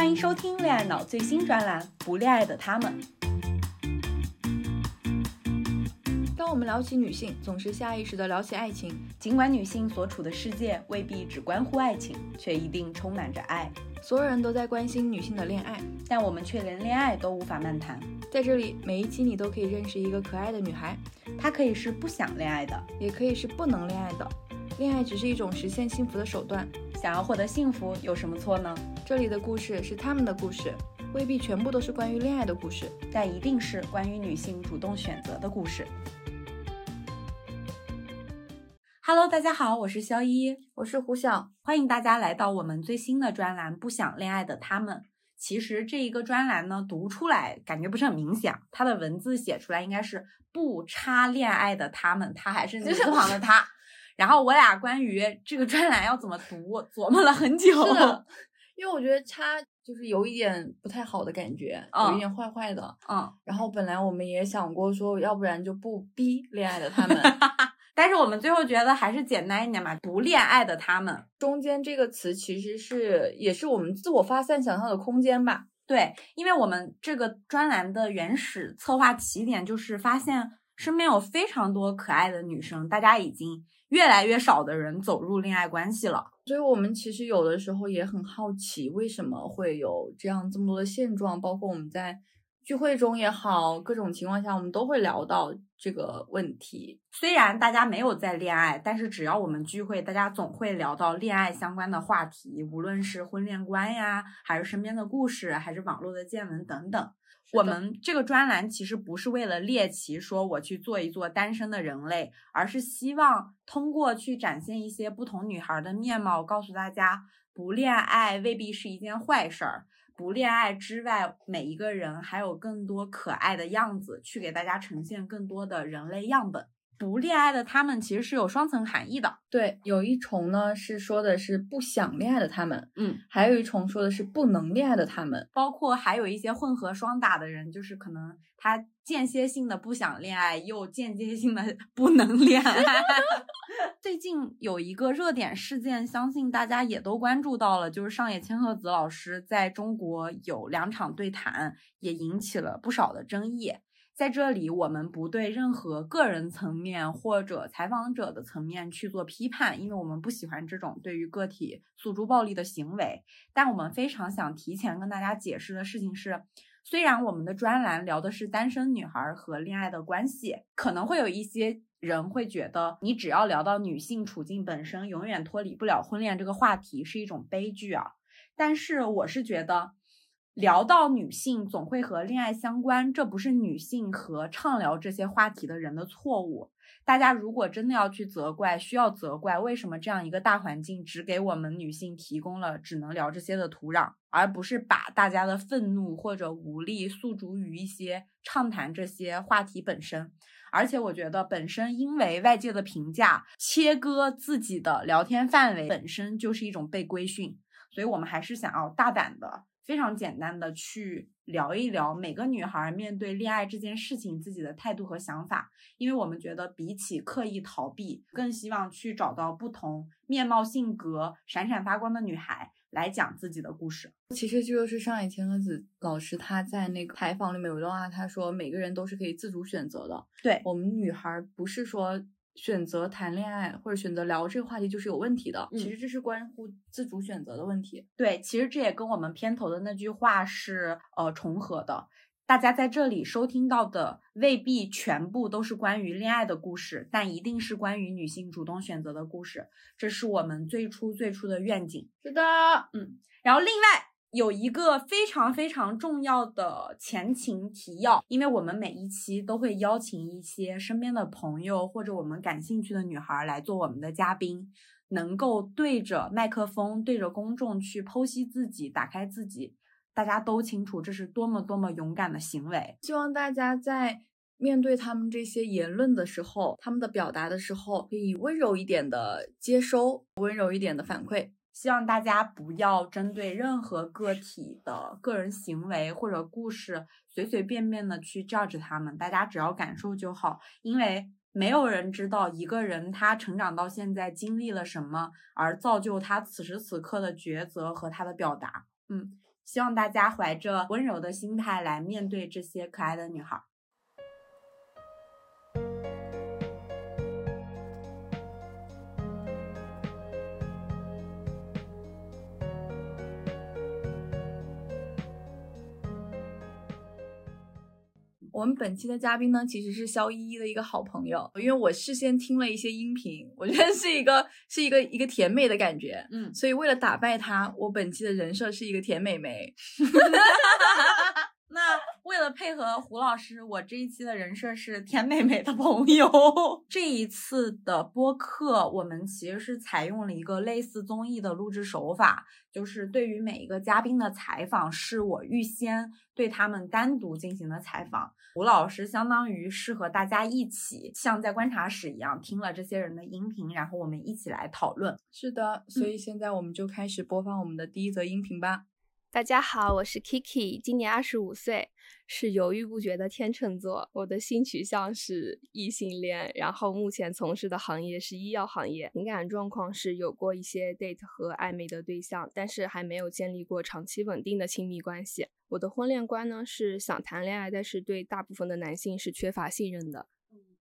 欢迎收听恋爱脑最新专栏《不恋爱的他们》。当我们聊起女性，总是下意识的聊起爱情。尽管女性所处的世界未必只关乎爱情，却一定充满着爱。所有人都在关心女性的恋爱，但我们却连恋爱都无法漫谈。在这里，每一期你都可以认识一个可爱的女孩，她可以是不想恋爱的，也可以是不能恋爱的。恋爱只是一种实现幸福的手段。想要获得幸福，有什么错呢？这里的故事是他们的故事，未必全部都是关于恋爱的故事，但一定是关于女性主动选择的故事。Hello，大家好，我是肖一，我是胡晓，欢迎大家来到我们最新的专栏《不想恋爱的他们》。其实这一个专栏呢，读出来感觉不是很明显，它的文字写出来应该是“不差恋爱的他们”，他还是女字旁的他。然后我俩关于这个专栏要怎么读，琢磨了很久。因为我觉得差就是有一点不太好的感觉，有一点坏坏的。嗯。然后本来我们也想过说，要不然就不逼恋爱的他们。但是我们最后觉得还是简单一点嘛，不恋爱的他们。中间这个词其实是也是我们自我发散想象的空间吧？对，因为我们这个专栏的原始策划起点就是发现身边有非常多可爱的女生，大家已经越来越少的人走入恋爱关系了。所以我们其实有的时候也很好奇，为什么会有这样这么多的现状？包括我们在。聚会中也好，各种情况下我们都会聊到这个问题。虽然大家没有在恋爱，但是只要我们聚会，大家总会聊到恋爱相关的话题，无论是婚恋观呀，还是身边的故事，还是网络的见闻等等。我们这个专栏其实不是为了猎奇，说我去做一做单身的人类，而是希望通过去展现一些不同女孩的面貌，告诉大家不恋爱未必是一件坏事儿。不恋爱之外，每一个人还有更多可爱的样子，去给大家呈现更多的人类样本。不恋爱的他们其实是有双层含义的。对，有一重呢是说的是不想恋爱的他们，嗯，还有一重说的是不能恋爱的他们。包括还有一些混合双打的人，就是可能他间歇性的不想恋爱，又间接性的 不能恋爱。最近有一个热点事件，相信大家也都关注到了，就是上野千鹤子老师在中国有两场对谈，也引起了不少的争议。在这里，我们不对任何个人层面或者采访者的层面去做批判，因为我们不喜欢这种对于个体诉诸暴力的行为。但我们非常想提前跟大家解释的事情是，虽然我们的专栏聊的是单身女孩和恋爱的关系，可能会有一些人会觉得，你只要聊到女性处境本身，永远脱离不了婚恋这个话题是一种悲剧啊。但是我是觉得。聊到女性，总会和恋爱相关，这不是女性和畅聊这些话题的人的错误。大家如果真的要去责怪，需要责怪为什么这样一个大环境只给我们女性提供了只能聊这些的土壤，而不是把大家的愤怒或者无力诉诸于一些畅谈这些话题本身。而且我觉得，本身因为外界的评价切割自己的聊天范围，本身就是一种被规训。所以我们还是想要大胆的。非常简单的去聊一聊每个女孩面对恋爱这件事情自己的态度和想法，因为我们觉得比起刻意逃避，更希望去找到不同面貌、性格闪闪发光的女孩来讲自己的故事。其实这就是上野千鹤子老师她在那个采访里面有一段话，她说每个人都是可以自主选择的。对我们女孩不是说。选择谈恋爱或者选择聊这个话题就是有问题的，其实这是关乎自主选择的问题。对，其实这也跟我们片头的那句话是呃重合的。大家在这里收听到的未必全部都是关于恋爱的故事，但一定是关于女性主动选择的故事。这是我们最初最初的愿景。是的，嗯，然后另外。有一个非常非常重要的前情提要，因为我们每一期都会邀请一些身边的朋友或者我们感兴趣的女孩来做我们的嘉宾，能够对着麦克风、对着公众去剖析自己、打开自己，大家都清楚这是多么多么勇敢的行为。希望大家在面对他们这些言论的时候，他们的表达的时候，可以温柔一点的接收，温柔一点的反馈。希望大家不要针对任何个体的个人行为或者故事随随便便的去 judge 他们，大家只要感受就好，因为没有人知道一个人他成长到现在经历了什么，而造就他此时此刻的抉择和他的表达。嗯。希望大家怀着温柔的心态来面对这些可爱的女孩。我们本期的嘉宾呢，其实是肖依依的一个好朋友，因为我事先听了一些音频，我觉得是一个是一个一个甜美的感觉，嗯，所以为了打败她，我本期的人设是一个甜美眉。那为了配合胡老师，我这一期的人设是甜美美的朋友。这一次的播客，我们其实是采用了一个类似综艺的录制手法，就是对于每一个嘉宾的采访，是我预先对他们单独进行的采访。胡老师相当于是和大家一起像在观察室一样，听了这些人的音频，然后我们一起来讨论。是的，所以现在我们就开始播放我们的第一则音频吧。大家好，我是 Kiki，今年二十五岁，是犹豫不决的天秤座。我的性取向是异性恋，然后目前从事的行业是医药行业。情感状况是有过一些 date 和暧昧的对象，但是还没有建立过长期稳定的亲密关系。我的婚恋观呢是想谈恋爱，但是对大部分的男性是缺乏信任的。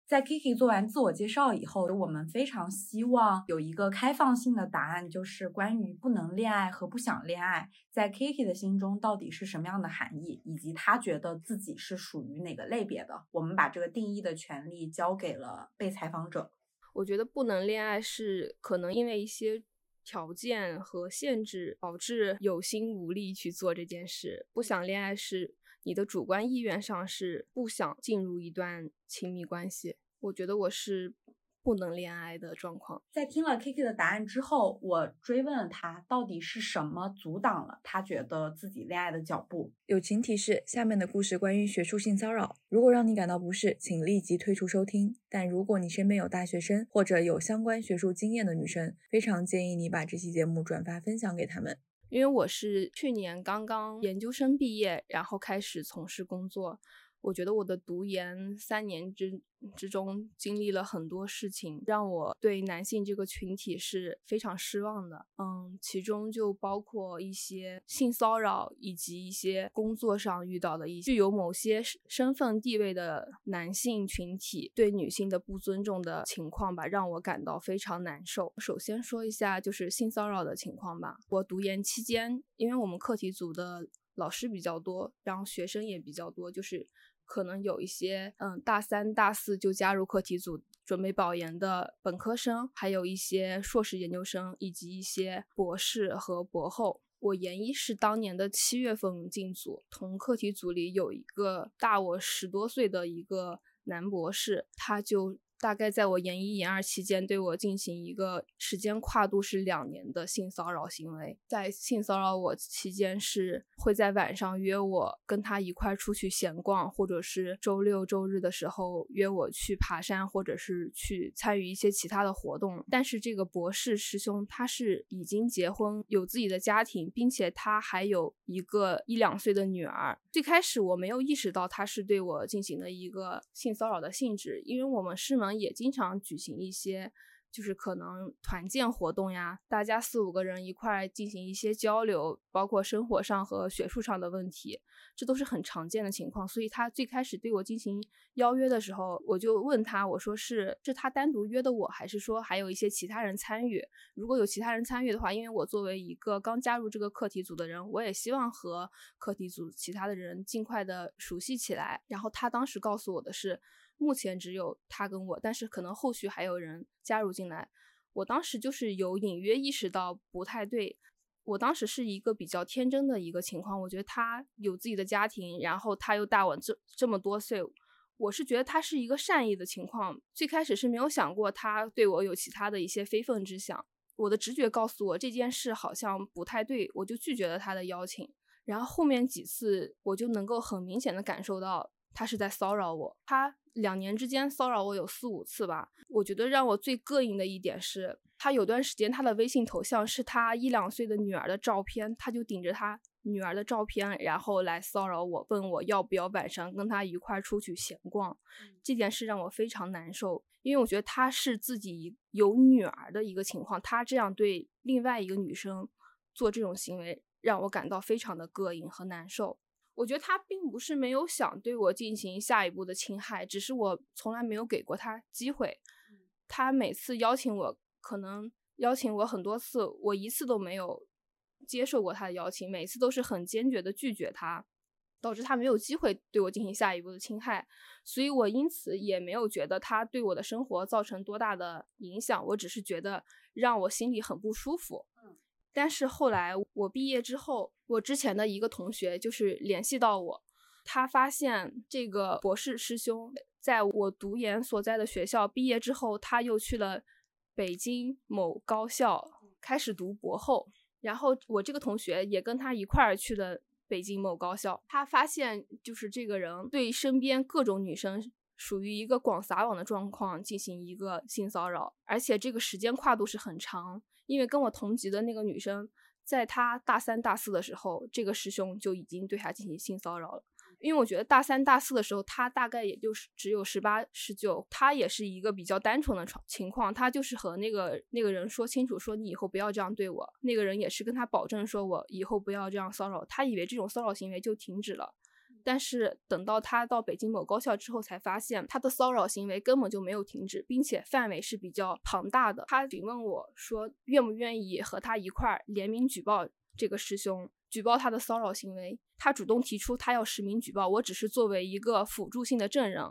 在 Kiki 做完自我介绍以后，我们非常希望有一个开放性的答案，就是关于不能恋爱和不想恋爱，在 Kiki 的心中到底是什么样的含义，以及他觉得自己是属于哪个类别的。我们把这个定义的权利交给了被采访者。我觉得不能恋爱是可能因为一些条件和限制导致有心无力去做这件事，不想恋爱是。你的主观意愿上是不想进入一段亲密关系，我觉得我是不能恋爱的状况。在听了 Kiki 的答案之后，我追问了他，到底是什么阻挡了他觉得自己恋爱的脚步？友情提示：下面的故事关于学术性骚扰，如果让你感到不适，请立即退出收听。但如果你身边有大学生或者有相关学术经验的女生，非常建议你把这期节目转发分享给他们。因为我是去年刚刚研究生毕业，然后开始从事工作。我觉得我的读研三年之之中经历了很多事情，让我对男性这个群体是非常失望的。嗯，其中就包括一些性骚扰，以及一些工作上遇到的一些具有某些身份地位的男性群体对女性的不尊重的情况吧，让我感到非常难受。首先说一下就是性骚扰的情况吧。我读研期间，因为我们课题组的老师比较多，然后学生也比较多，就是。可能有一些，嗯，大三、大四就加入课题组准备保研的本科生，还有一些硕士研究生，以及一些博士和博后。我研一是当年的七月份进组，同课题组里有一个大我十多岁的一个男博士，他就。大概在我研一、研二期间，对我进行一个时间跨度是两年的性骚扰行为。在性骚扰我期间，是会在晚上约我跟他一块出去闲逛，或者是周六周日的时候约我去爬山，或者是去参与一些其他的活动。但是这个博士师兄他是已经结婚，有自己的家庭，并且他还有一个一两岁的女儿。最开始我没有意识到他是对我进行的一个性骚扰的性质，因为我们师门。也经常举行一些，就是可能团建活动呀，大家四五个人一块进行一些交流，包括生活上和学术上的问题，这都是很常见的情况。所以他最开始对我进行邀约的时候，我就问他，我说是是他单独约的我，还是说还有一些其他人参与？如果有其他人参与的话，因为我作为一个刚加入这个课题组的人，我也希望和课题组其他的人尽快的熟悉起来。然后他当时告诉我的是。目前只有他跟我，但是可能后续还有人加入进来。我当时就是有隐约意识到不太对。我当时是一个比较天真的一个情况，我觉得他有自己的家庭，然后他又大我这这么多岁，我是觉得他是一个善意的情况。最开始是没有想过他对我有其他的一些非分之想。我的直觉告诉我这件事好像不太对，我就拒绝了他的邀请。然后后面几次我就能够很明显的感受到他是在骚扰我，他。两年之间骚扰我有四五次吧，我觉得让我最膈应的一点是，他有段时间他的微信头像是他一两岁的女儿的照片，他就顶着他女儿的照片，然后来骚扰我，问我要不要晚上跟他一块出去闲逛。这件事让我非常难受，因为我觉得他是自己有女儿的一个情况，他这样对另外一个女生做这种行为，让我感到非常的膈应和难受。我觉得他并不是没有想对我进行下一步的侵害，只是我从来没有给过他机会。他每次邀请我，可能邀请我很多次，我一次都没有接受过他的邀请，每次都是很坚决的拒绝他，导致他没有机会对我进行下一步的侵害。所以我因此也没有觉得他对我的生活造成多大的影响，我只是觉得让我心里很不舒服。但是后来我毕业之后，我之前的一个同学就是联系到我，他发现这个博士师兄在我读研所在的学校毕业之后，他又去了北京某高校开始读博后。然后我这个同学也跟他一块儿去了北京某高校，他发现就是这个人对身边各种女生属于一个广撒网的状况进行一个性骚扰，而且这个时间跨度是很长。因为跟我同级的那个女生，在他大三、大四的时候，这个师兄就已经对他进行性骚扰了。因为我觉得大三、大四的时候，他大概也就是只有十八、十九，他也是一个比较单纯的情况，他就是和那个那个人说清楚，说你以后不要这样对我。那个人也是跟他保证，说我以后不要这样骚扰。他以为这种骚扰行为就停止了。但是等到他到北京某高校之后，才发现他的骚扰行为根本就没有停止，并且范围是比较庞大的。他询问我说，愿不愿意和他一块儿联名举报这个师兄，举报他的骚扰行为。他主动提出他要实名举报，我只是作为一个辅助性的证人，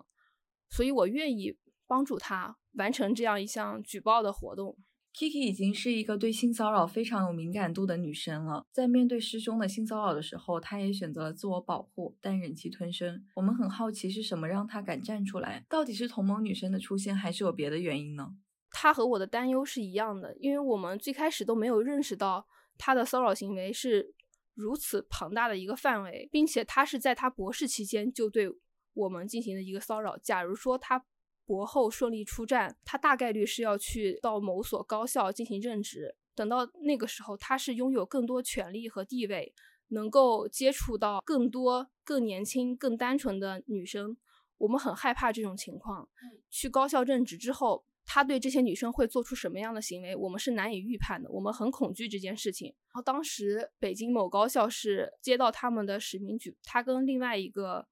所以我愿意帮助他完成这样一项举报的活动。Kiki 已经是一个对性骚扰非常有敏感度的女生了，在面对师兄的性骚扰的时候，她也选择了自我保护，但忍气吞声。我们很好奇是什么让她敢站出来？到底是同盟女生的出现，还是有别的原因呢？她和我的担忧是一样的，因为我们最开始都没有认识到她的骚扰行为是如此庞大的一个范围，并且她是在她博士期间就对我们进行了一个骚扰。假如说她。博后顺利出战，他大概率是要去到某所高校进行任职。等到那个时候，他是拥有更多权利和地位，能够接触到更多更年轻、更单纯的女生。我们很害怕这种情况。去高校任职之后，他对这些女生会做出什么样的行为，我们是难以预判的。我们很恐惧这件事情。然后当时北京某高校是接到他们的实名举，他跟另外一个。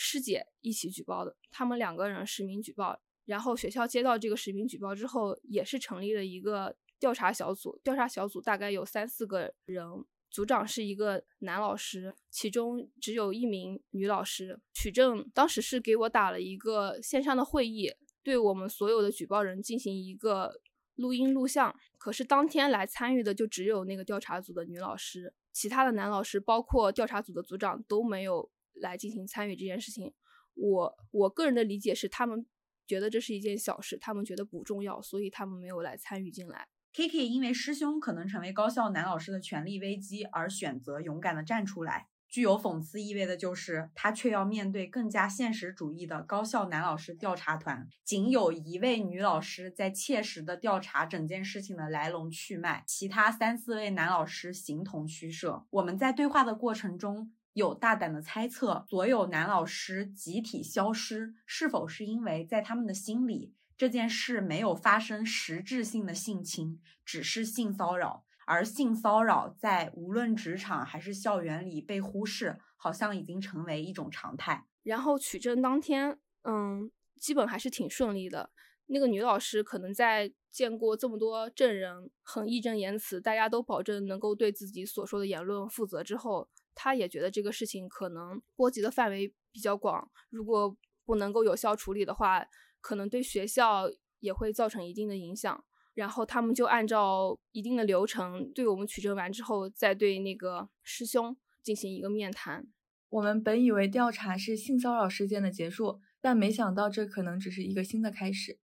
师姐一起举报的，他们两个人实名举报，然后学校接到这个实名举报之后，也是成立了一个调查小组。调查小组大概有三四个人，组长是一个男老师，其中只有一名女老师。取证当时是给我打了一个线上的会议，对我们所有的举报人进行一个录音录像。可是当天来参与的就只有那个调查组的女老师，其他的男老师，包括调查组的组长都没有。来进行参与这件事情，我我个人的理解是，他们觉得这是一件小事，他们觉得不重要，所以他们没有来参与进来。Kiki 因为师兄可能成为高校男老师的权力危机而选择勇敢的站出来，具有讽刺意味的就是他却要面对更加现实主义的高校男老师调查团，仅有一位女老师在切实的调查整件事情的来龙去脉，其他三四位男老师形同虚设。我们在对话的过程中。有大胆的猜测，所有男老师集体消失，是否是因为在他们的心里，这件事没有发生实质性的性侵，只是性骚扰，而性骚扰在无论职场还是校园里被忽视，好像已经成为一种常态。然后取证当天，嗯，基本还是挺顺利的。那个女老师可能在见过这么多证人，很义正言辞，大家都保证能够对自己所说的言论负责之后。他也觉得这个事情可能波及的范围比较广，如果不能够有效处理的话，可能对学校也会造成一定的影响。然后他们就按照一定的流程，对我们取证完之后，再对那个师兄进行一个面谈。我们本以为调查是性骚扰事件的结束，但没想到这可能只是一个新的开始。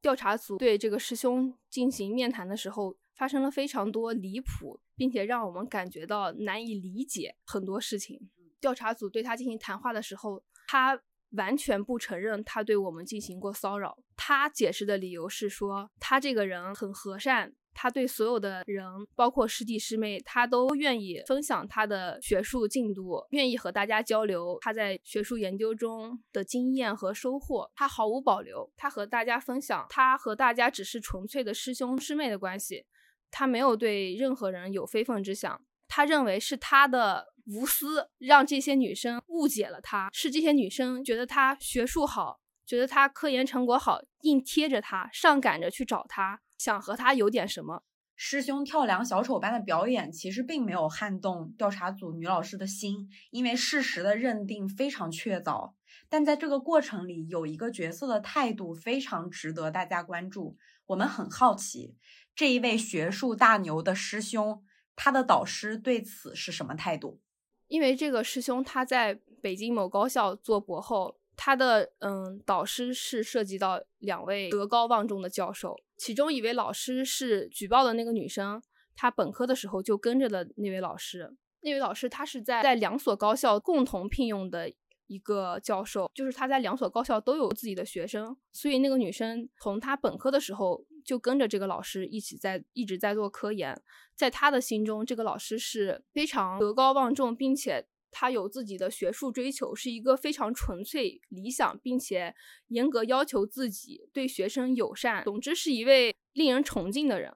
调查组对这个师兄进行面谈的时候。发生了非常多离谱，并且让我们感觉到难以理解很多事情。调查组对他进行谈话的时候，他完全不承认他对我们进行过骚扰。他解释的理由是说，他这个人很和善。他对所有的人，包括师弟师妹，他都愿意分享他的学术进度，愿意和大家交流他在学术研究中的经验和收获。他毫无保留，他和大家分享，他和大家只是纯粹的师兄师妹的关系，他没有对任何人有非分之想。他认为是他的无私让这些女生误解了他，是这些女生觉得他学术好，觉得他科研成果好，硬贴着他，上赶着去找他，想和他有点什么。师兄跳梁小丑般的表演，其实并没有撼动调查组女老师的心，因为事实的认定非常确凿。但在这个过程里，有一个角色的态度非常值得大家关注。我们很好奇，这一位学术大牛的师兄，他的导师对此是什么态度？因为这个师兄他在北京某高校做博后，他的嗯导师是涉及到两位德高望重的教授。其中一位老师是举报的那个女生，她本科的时候就跟着的那位老师。那位老师他是在在两所高校共同聘用的一个教授，就是他在两所高校都有自己的学生，所以那个女生从她本科的时候就跟着这个老师一起在一直在做科研。在他的心中，这个老师是非常德高望重，并且。他有自己的学术追求，是一个非常纯粹、理想，并且严格要求自己、对学生友善，总之是一位令人崇敬的人。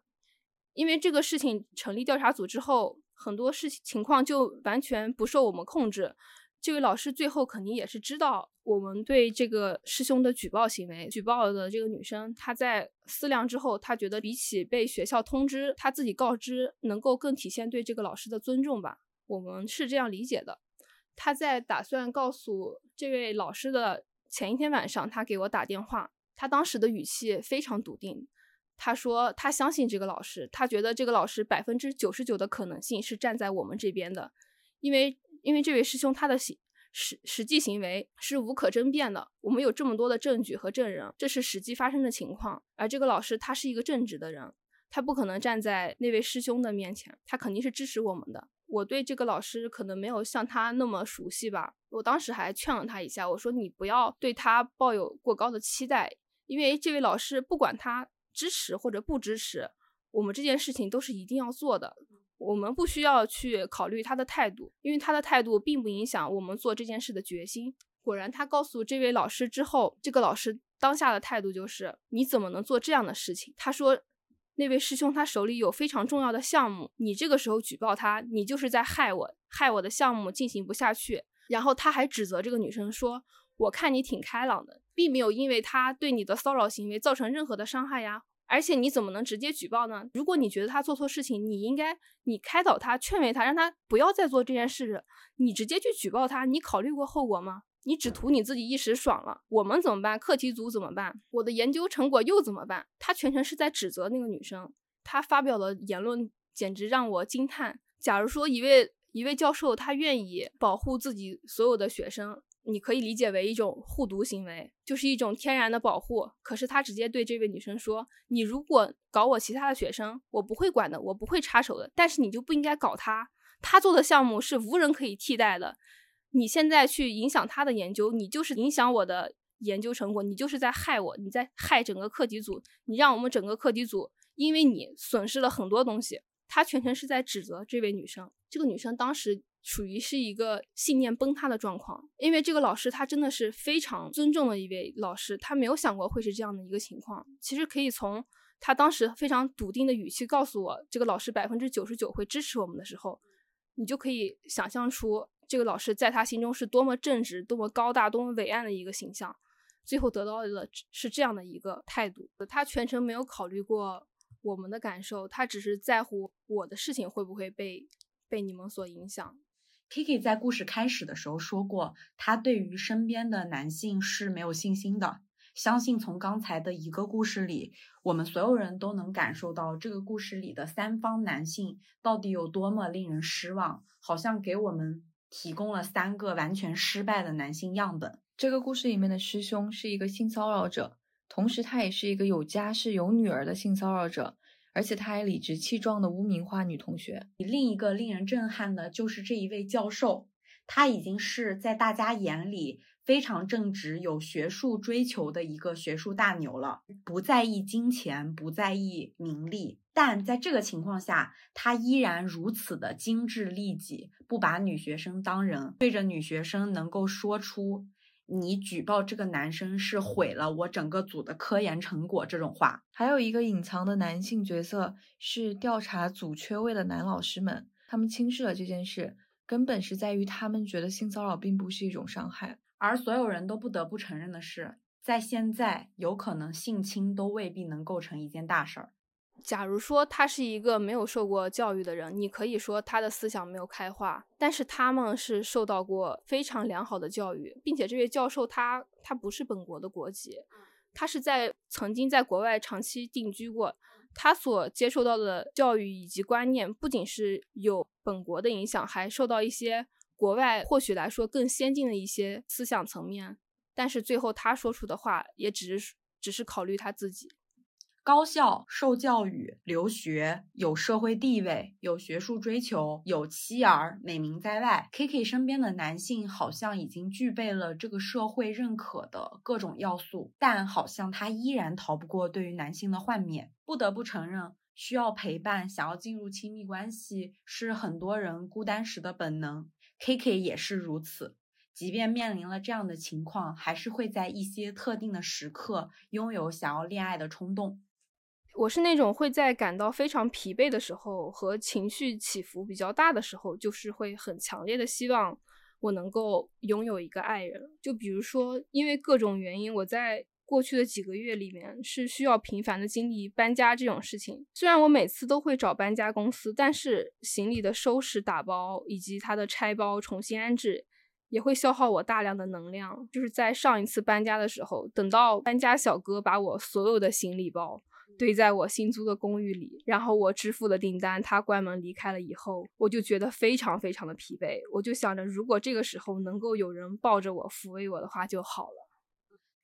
因为这个事情成立调查组之后，很多事情情况就完全不受我们控制。这位老师最后肯定也是知道我们对这个师兄的举报行为，举报的这个女生，她在思量之后，她觉得比起被学校通知，她自己告知能够更体现对这个老师的尊重吧。我们是这样理解的。她在打算告诉这位老师的前一天晚上，她给我打电话。她当时的语气非常笃定，她说她相信这个老师，她觉得这个老师百分之九十九的可能性是站在我们这边的，因为因为这位师兄他的行实实际行为是无可争辩的，我们有这么多的证据和证人，这是实际发生的情况。而这个老师他是一个正直的人，他不可能站在那位师兄的面前，他肯定是支持我们的。我对这个老师可能没有像他那么熟悉吧，我当时还劝了他一下，我说你不要对他抱有过高的期待，因为这位老师不管他支持或者不支持，我们这件事情都是一定要做的，我们不需要去考虑他的态度，因为他的态度并不影响我们做这件事的决心。果然，他告诉这位老师之后，这个老师当下的态度就是你怎么能做这样的事情？他说。那位师兄他手里有非常重要的项目，你这个时候举报他，你就是在害我，害我的项目进行不下去。然后他还指责这个女生说：“我看你挺开朗的，并没有因为他对你的骚扰行为造成任何的伤害呀。而且你怎么能直接举报呢？如果你觉得他做错事情，你应该你开导他，劝慰他，让他不要再做这件事。你直接去举报他，你考虑过后果吗？”你只图你自己一时爽了，我们怎么办？课题组怎么办？我的研究成果又怎么办？他全程是在指责那个女生，他发表的言论简直让我惊叹。假如说一位一位教授他愿意保护自己所有的学生，你可以理解为一种护犊行为，就是一种天然的保护。可是他直接对这位女生说：“你如果搞我其他的学生，我不会管的，我不会插手的。但是你就不应该搞他，他做的项目是无人可以替代的。”你现在去影响他的研究，你就是影响我的研究成果，你就是在害我，你在害整个课题组，你让我们整个课题组因为你损失了很多东西。他全程是在指责这位女生，这个女生当时属于是一个信念崩塌的状况，因为这个老师他真的是非常尊重的一位老师，他没有想过会是这样的一个情况。其实可以从他当时非常笃定的语气告诉我，这个老师百分之九十九会支持我们的时候，你就可以想象出。这个老师在他心中是多么正直、多么高大、多么伟岸的一个形象，最后得到的是这样的一个态度。他全程没有考虑过我们的感受，他只是在乎我的事情会不会被被你们所影响。Kiki 在故事开始的时候说过，他对于身边的男性是没有信心的。相信从刚才的一个故事里，我们所有人都能感受到这个故事里的三方男性到底有多么令人失望，好像给我们。提供了三个完全失败的男性样本。这个故事里面的师兄是一个性骚扰者，同时他也是一个有家室有女儿的性骚扰者，而且他还理直气壮的污名化女同学。另一个令人震撼的就是这一位教授，他已经是在大家眼里非常正直、有学术追求的一个学术大牛了，不在意金钱，不在意名利。但在这个情况下，他依然如此的精致利己，不把女学生当人，对着女学生能够说出“你举报这个男生是毁了我整个组的科研成果”这种话。还有一个隐藏的男性角色是调查组缺位的男老师们，他们轻视了这件事，根本是在于他们觉得性骚扰并不是一种伤害。而所有人都不得不承认的是，在现在，有可能性侵都未必能构成一件大事儿。假如说他是一个没有受过教育的人，你可以说他的思想没有开化，但是他们是受到过非常良好的教育，并且这位教授他他不是本国的国籍，他是在曾经在国外长期定居过，他所接受到的教育以及观念不仅是有本国的影响，还受到一些国外或许来说更先进的一些思想层面，但是最后他说出的话也只是只是考虑他自己。高校受教育、留学，有社会地位，有学术追求，有妻儿，美名在外。K K 身边的男性好像已经具备了这个社会认可的各种要素，但好像他依然逃不过对于男性的幻灭。不得不承认，需要陪伴，想要进入亲密关系，是很多人孤单时的本能。K K 也是如此，即便面临了这样的情况，还是会在一些特定的时刻拥有想要恋爱的冲动。我是那种会在感到非常疲惫的时候和情绪起伏比较大的时候，就是会很强烈的希望我能够拥有一个爱人。就比如说，因为各种原因，我在过去的几个月里面是需要频繁的经历搬家这种事情。虽然我每次都会找搬家公司，但是行李的收拾、打包以及它的拆包、重新安置，也会消耗我大量的能量。就是在上一次搬家的时候，等到搬家小哥把我所有的行李包。堆在我新租的公寓里，然后我支付了订单，他关门离开了以后，我就觉得非常非常的疲惫。我就想着，如果这个时候能够有人抱着我抚慰我的话就好了。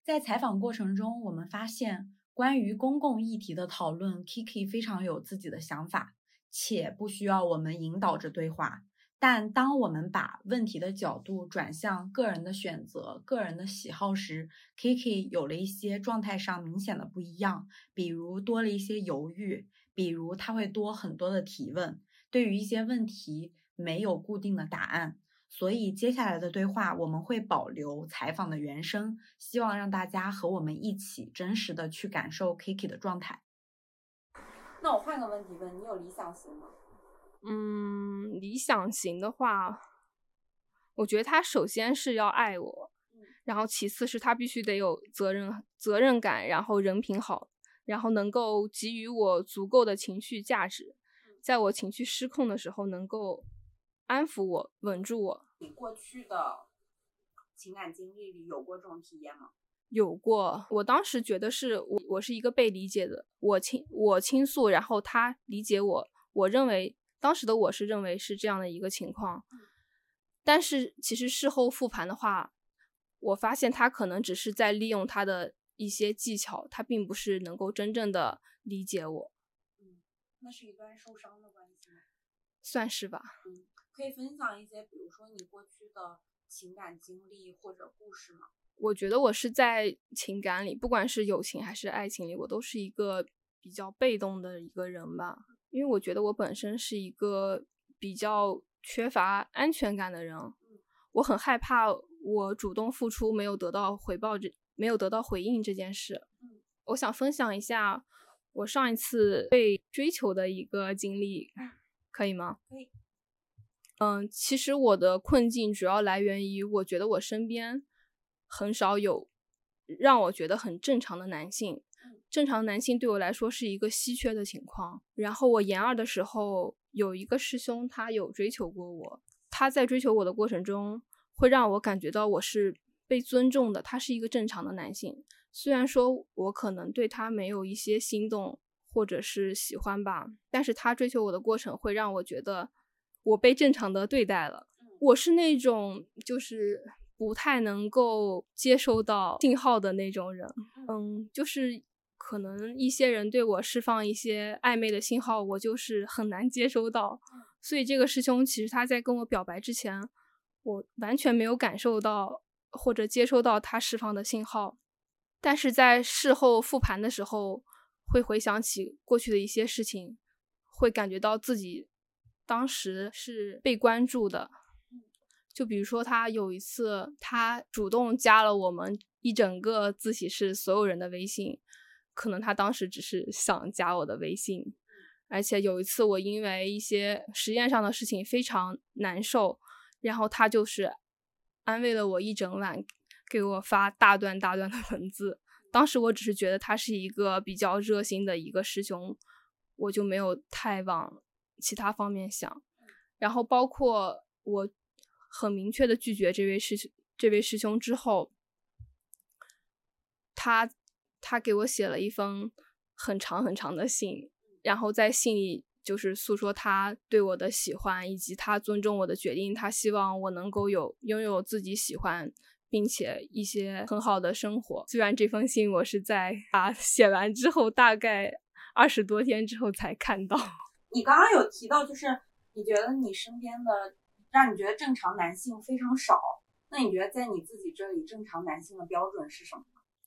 在采访过程中，我们发现关于公共议题的讨论，Kiki 非常有自己的想法，且不需要我们引导着对话。但当我们把问题的角度转向个人的选择、个人的喜好时，Kiki 有了一些状态上明显的不一样，比如多了一些犹豫，比如他会多很多的提问，对于一些问题没有固定的答案。所以接下来的对话我们会保留采访的原声，希望让大家和我们一起真实的去感受 Kiki 的状态。那我换个问题问你，有理想型吗？嗯，理想型的话，我觉得他首先是要爱我，然后其次是他必须得有责任责任感，然后人品好，然后能够给予我足够的情绪价值，在我情绪失控的时候能够安抚我、稳住我。你过去的情感经历里有过这种体验吗？有过，我当时觉得是我我是一个被理解的，我倾我倾诉，然后他理解我，我认为。当时的我是认为是这样的一个情况，但是其实事后复盘的话，我发现他可能只是在利用他的一些技巧，他并不是能够真正的理解我。嗯，那是一段受伤的关系吗？算是吧。嗯，可以分享一些，比如说你过去的情感经历或者故事吗？我觉得我是在情感里，不管是友情还是爱情里，我都是一个比较被动的一个人吧。因为我觉得我本身是一个比较缺乏安全感的人，我很害怕我主动付出没有得到回报，这没有得到回应这件事。我想分享一下我上一次被追求的一个经历，可以吗？可以。嗯，其实我的困境主要来源于我觉得我身边很少有让我觉得很正常的男性。正常男性对我来说是一个稀缺的情况。然后我研二的时候，有一个师兄，他有追求过我。他在追求我的过程中，会让我感觉到我是被尊重的。他是一个正常的男性，虽然说我可能对他没有一些心动或者是喜欢吧，但是他追求我的过程会让我觉得我被正常的对待了。我是那种就是不太能够接收到信号的那种人，嗯，就是。可能一些人对我释放一些暧昧的信号，我就是很难接收到。所以这个师兄其实他在跟我表白之前，我完全没有感受到或者接收到他释放的信号。但是在事后复盘的时候，会回想起过去的一些事情，会感觉到自己当时是被关注的。就比如说他有一次，他主动加了我们一整个自习室所有人的微信。可能他当时只是想加我的微信，而且有一次我因为一些实验上的事情非常难受，然后他就是安慰了我一整晚，给我发大段大段的文字。当时我只是觉得他是一个比较热心的一个师兄，我就没有太往其他方面想。然后包括我很明确的拒绝这位师兄这位师兄之后，他他给我写了一封很长很长的信，然后在信里就是诉说他对我的喜欢，以及他尊重我的决定，他希望我能够有拥有自己喜欢。并且一些很好的生活。虽然这封信我是在他写完之后，大概二十多天之后才看到。你刚刚有提到，就是你觉得你身边的让你觉得正常男性非常少。那你觉得在你自己这里，正常男性的标准是什么？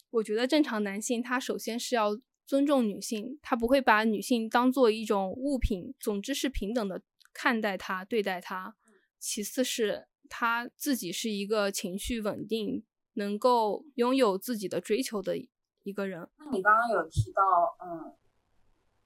我觉得正常男性他首先是要尊重女性，他不会把女性当做一种物品，总之是平等的看待她、对待她。其次是。他自己是一个情绪稳定、能够拥有自己的追求的一个人。那你刚刚有提到，嗯，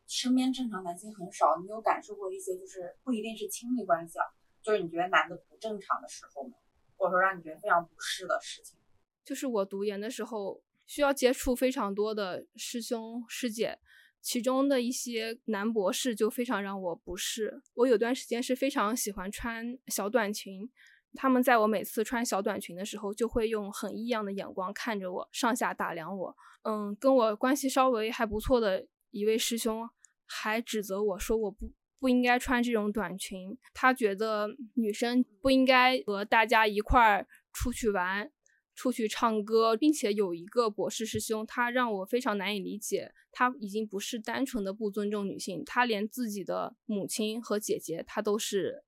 身边正常男性很少，你有感受过一些就是不一定是亲密关系啊，就是你觉得男的不正常的时候吗？或者说让你觉得非常不适的事情？就是我读研的时候，需要接触非常多的师兄师姐，其中的一些男博士就非常让我不适。我有段时间是非常喜欢穿小短裙。他们在我每次穿小短裙的时候，就会用很异样的眼光看着我，上下打量我。嗯，跟我关系稍微还不错的一位师兄，还指责我说我不不应该穿这种短裙。他觉得女生不应该和大家一块儿出去玩、出去唱歌，并且有一个博士师兄，他让我非常难以理解。他已经不是单纯的不尊重女性，他连自己的母亲和姐姐，他都是。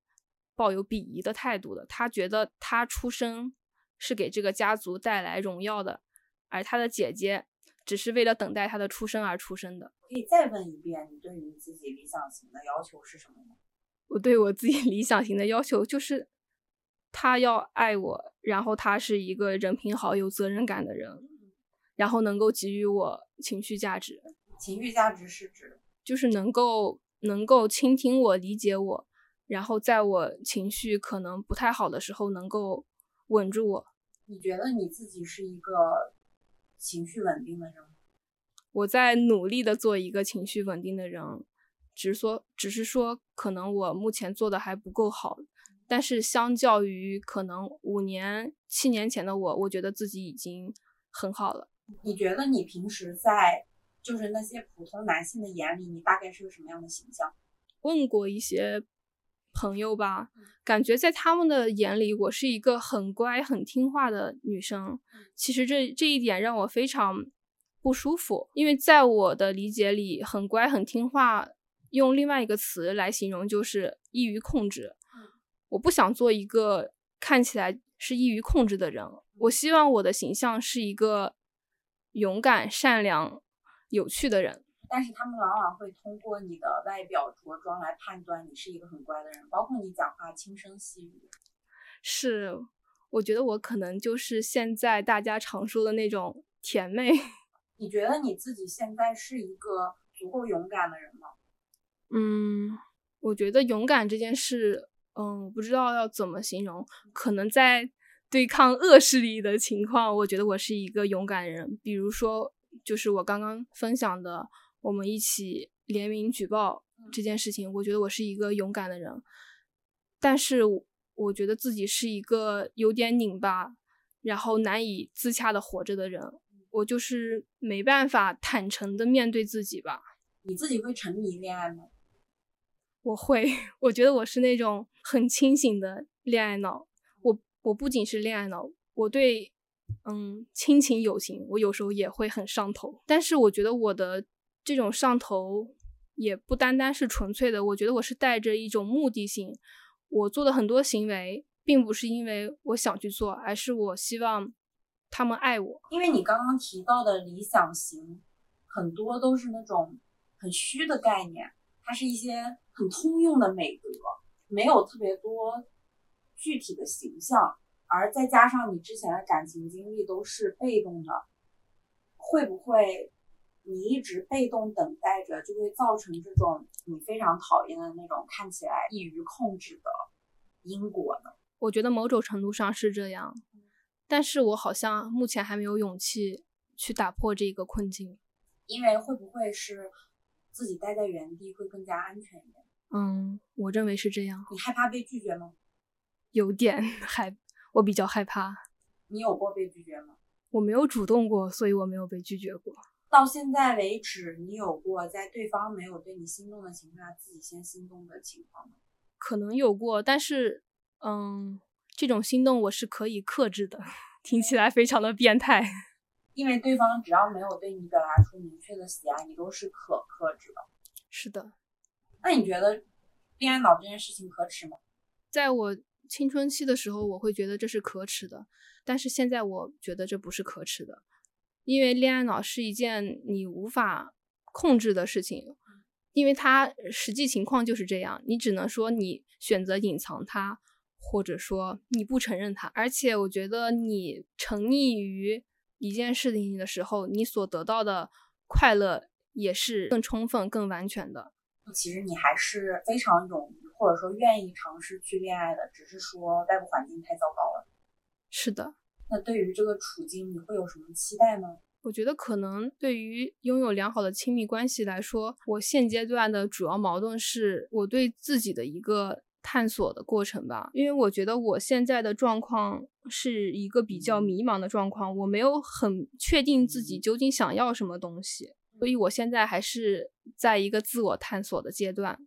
抱有鄙夷的态度的，他觉得他出生是给这个家族带来荣耀的，而他的姐姐只是为了等待他的出生而出生的。可以再问一遍，你对你自己理想型的要求是什么吗？我对我自己理想型的要求就是，他要爱我，然后他是一个人品好、有责任感的人，然后能够给予我情绪价值。情绪价值是指就是能够能够倾听我、理解我。然后在我情绪可能不太好的时候，能够稳住我。你觉得你自己是一个情绪稳定的人吗？我在努力的做一个情绪稳定的人，只是说，只是说，可能我目前做的还不够好。但是相较于可能五年、七年前的我，我觉得自己已经很好了。你觉得你平时在就是那些普通男性的眼里，你大概是个什么样的形象？问过一些。朋友吧，感觉在他们的眼里，我是一个很乖、很听话的女生。其实这这一点让我非常不舒服，因为在我的理解里，很乖、很听话，用另外一个词来形容就是易于控制。我不想做一个看起来是易于控制的人，我希望我的形象是一个勇敢、善良、有趣的人。但是他们往往会通过你的外表着装来判断你是一个很乖的人，包括你讲话轻声细语。是，我觉得我可能就是现在大家常说的那种甜妹。你觉得你自己现在是一个足够勇敢的人吗？嗯，我觉得勇敢这件事，嗯，我不知道要怎么形容。可能在对抗恶势力的情况，我觉得我是一个勇敢人。比如说，就是我刚刚分享的。我们一起联名举报这件事情，我觉得我是一个勇敢的人，但是我觉得自己是一个有点拧巴，然后难以自洽的活着的人，我就是没办法坦诚的面对自己吧。你自己会沉迷恋爱吗？我会，我觉得我是那种很清醒的恋爱脑。我我不仅是恋爱脑，我对嗯亲情友情，我有时候也会很上头。但是我觉得我的。这种上头也不单单是纯粹的，我觉得我是带着一种目的性。我做的很多行为，并不是因为我想去做，而是我希望他们爱我。因为你刚刚提到的理想型，很多都是那种很虚的概念，它是一些很通用的美德，没有特别多具体的形象，而再加上你之前的感情经历都是被动的，会不会？你一直被动等待着，就会造成这种你非常讨厌的那种看起来易于控制的因果呢？我觉得某种程度上是这样，但是我好像目前还没有勇气去打破这个困境，因为会不会是自己待在原地会更加安全一点？嗯，我认为是这样。你害怕被拒绝吗？有点 害，我比较害怕。你有过被拒绝吗？我没有主动过，所以我没有被拒绝过。到现在为止，你有过在对方没有对你心动的情况下自己先心动的情况吗？可能有过，但是，嗯，这种心动我是可以克制的。听起来非常的变态，因为对方只要没有对你表达出明确的喜爱，你都是可克制的。是的。那你觉得恋爱脑这件事情可耻吗？在我青春期的时候，我会觉得这是可耻的，但是现在我觉得这不是可耻的。因为恋爱脑是一件你无法控制的事情，因为它实际情况就是这样，你只能说你选择隐藏它，或者说你不承认它。而且我觉得你沉溺于一件事情的时候，你所得到的快乐也是更充分、更完全的。其实你还是非常勇于，或者说愿意尝试去恋爱的，只是说外部环境太糟糕了。是的。那对于这个处境，你会有什么期待吗？我觉得可能对于拥有良好的亲密关系来说，我现阶段的主要矛盾是我对自己的一个探索的过程吧。因为我觉得我现在的状况是一个比较迷茫的状况，我没有很确定自己究竟想要什么东西，所以我现在还是在一个自我探索的阶段。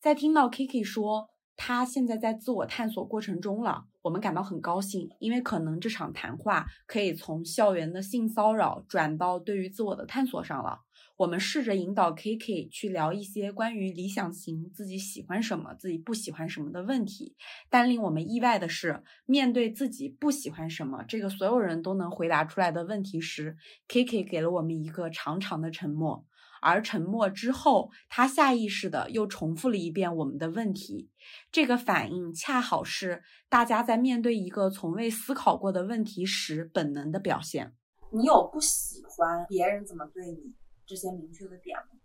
在听到 Kiki 说。他现在在自我探索过程中了，我们感到很高兴，因为可能这场谈话可以从校园的性骚扰转到对于自我的探索上了。我们试着引导 K K 去聊一些关于理想型、自己喜欢什么、自己不喜欢什么的问题，但令我们意外的是，面对自己不喜欢什么这个所有人都能回答出来的问题时，K K 给了我们一个长长的沉默。而沉默之后，他下意识的又重复了一遍我们的问题。这个反应恰好是大家在面对一个从未思考过的问题时本能的表现。你有不喜欢别人怎么对你这些明确的点吗？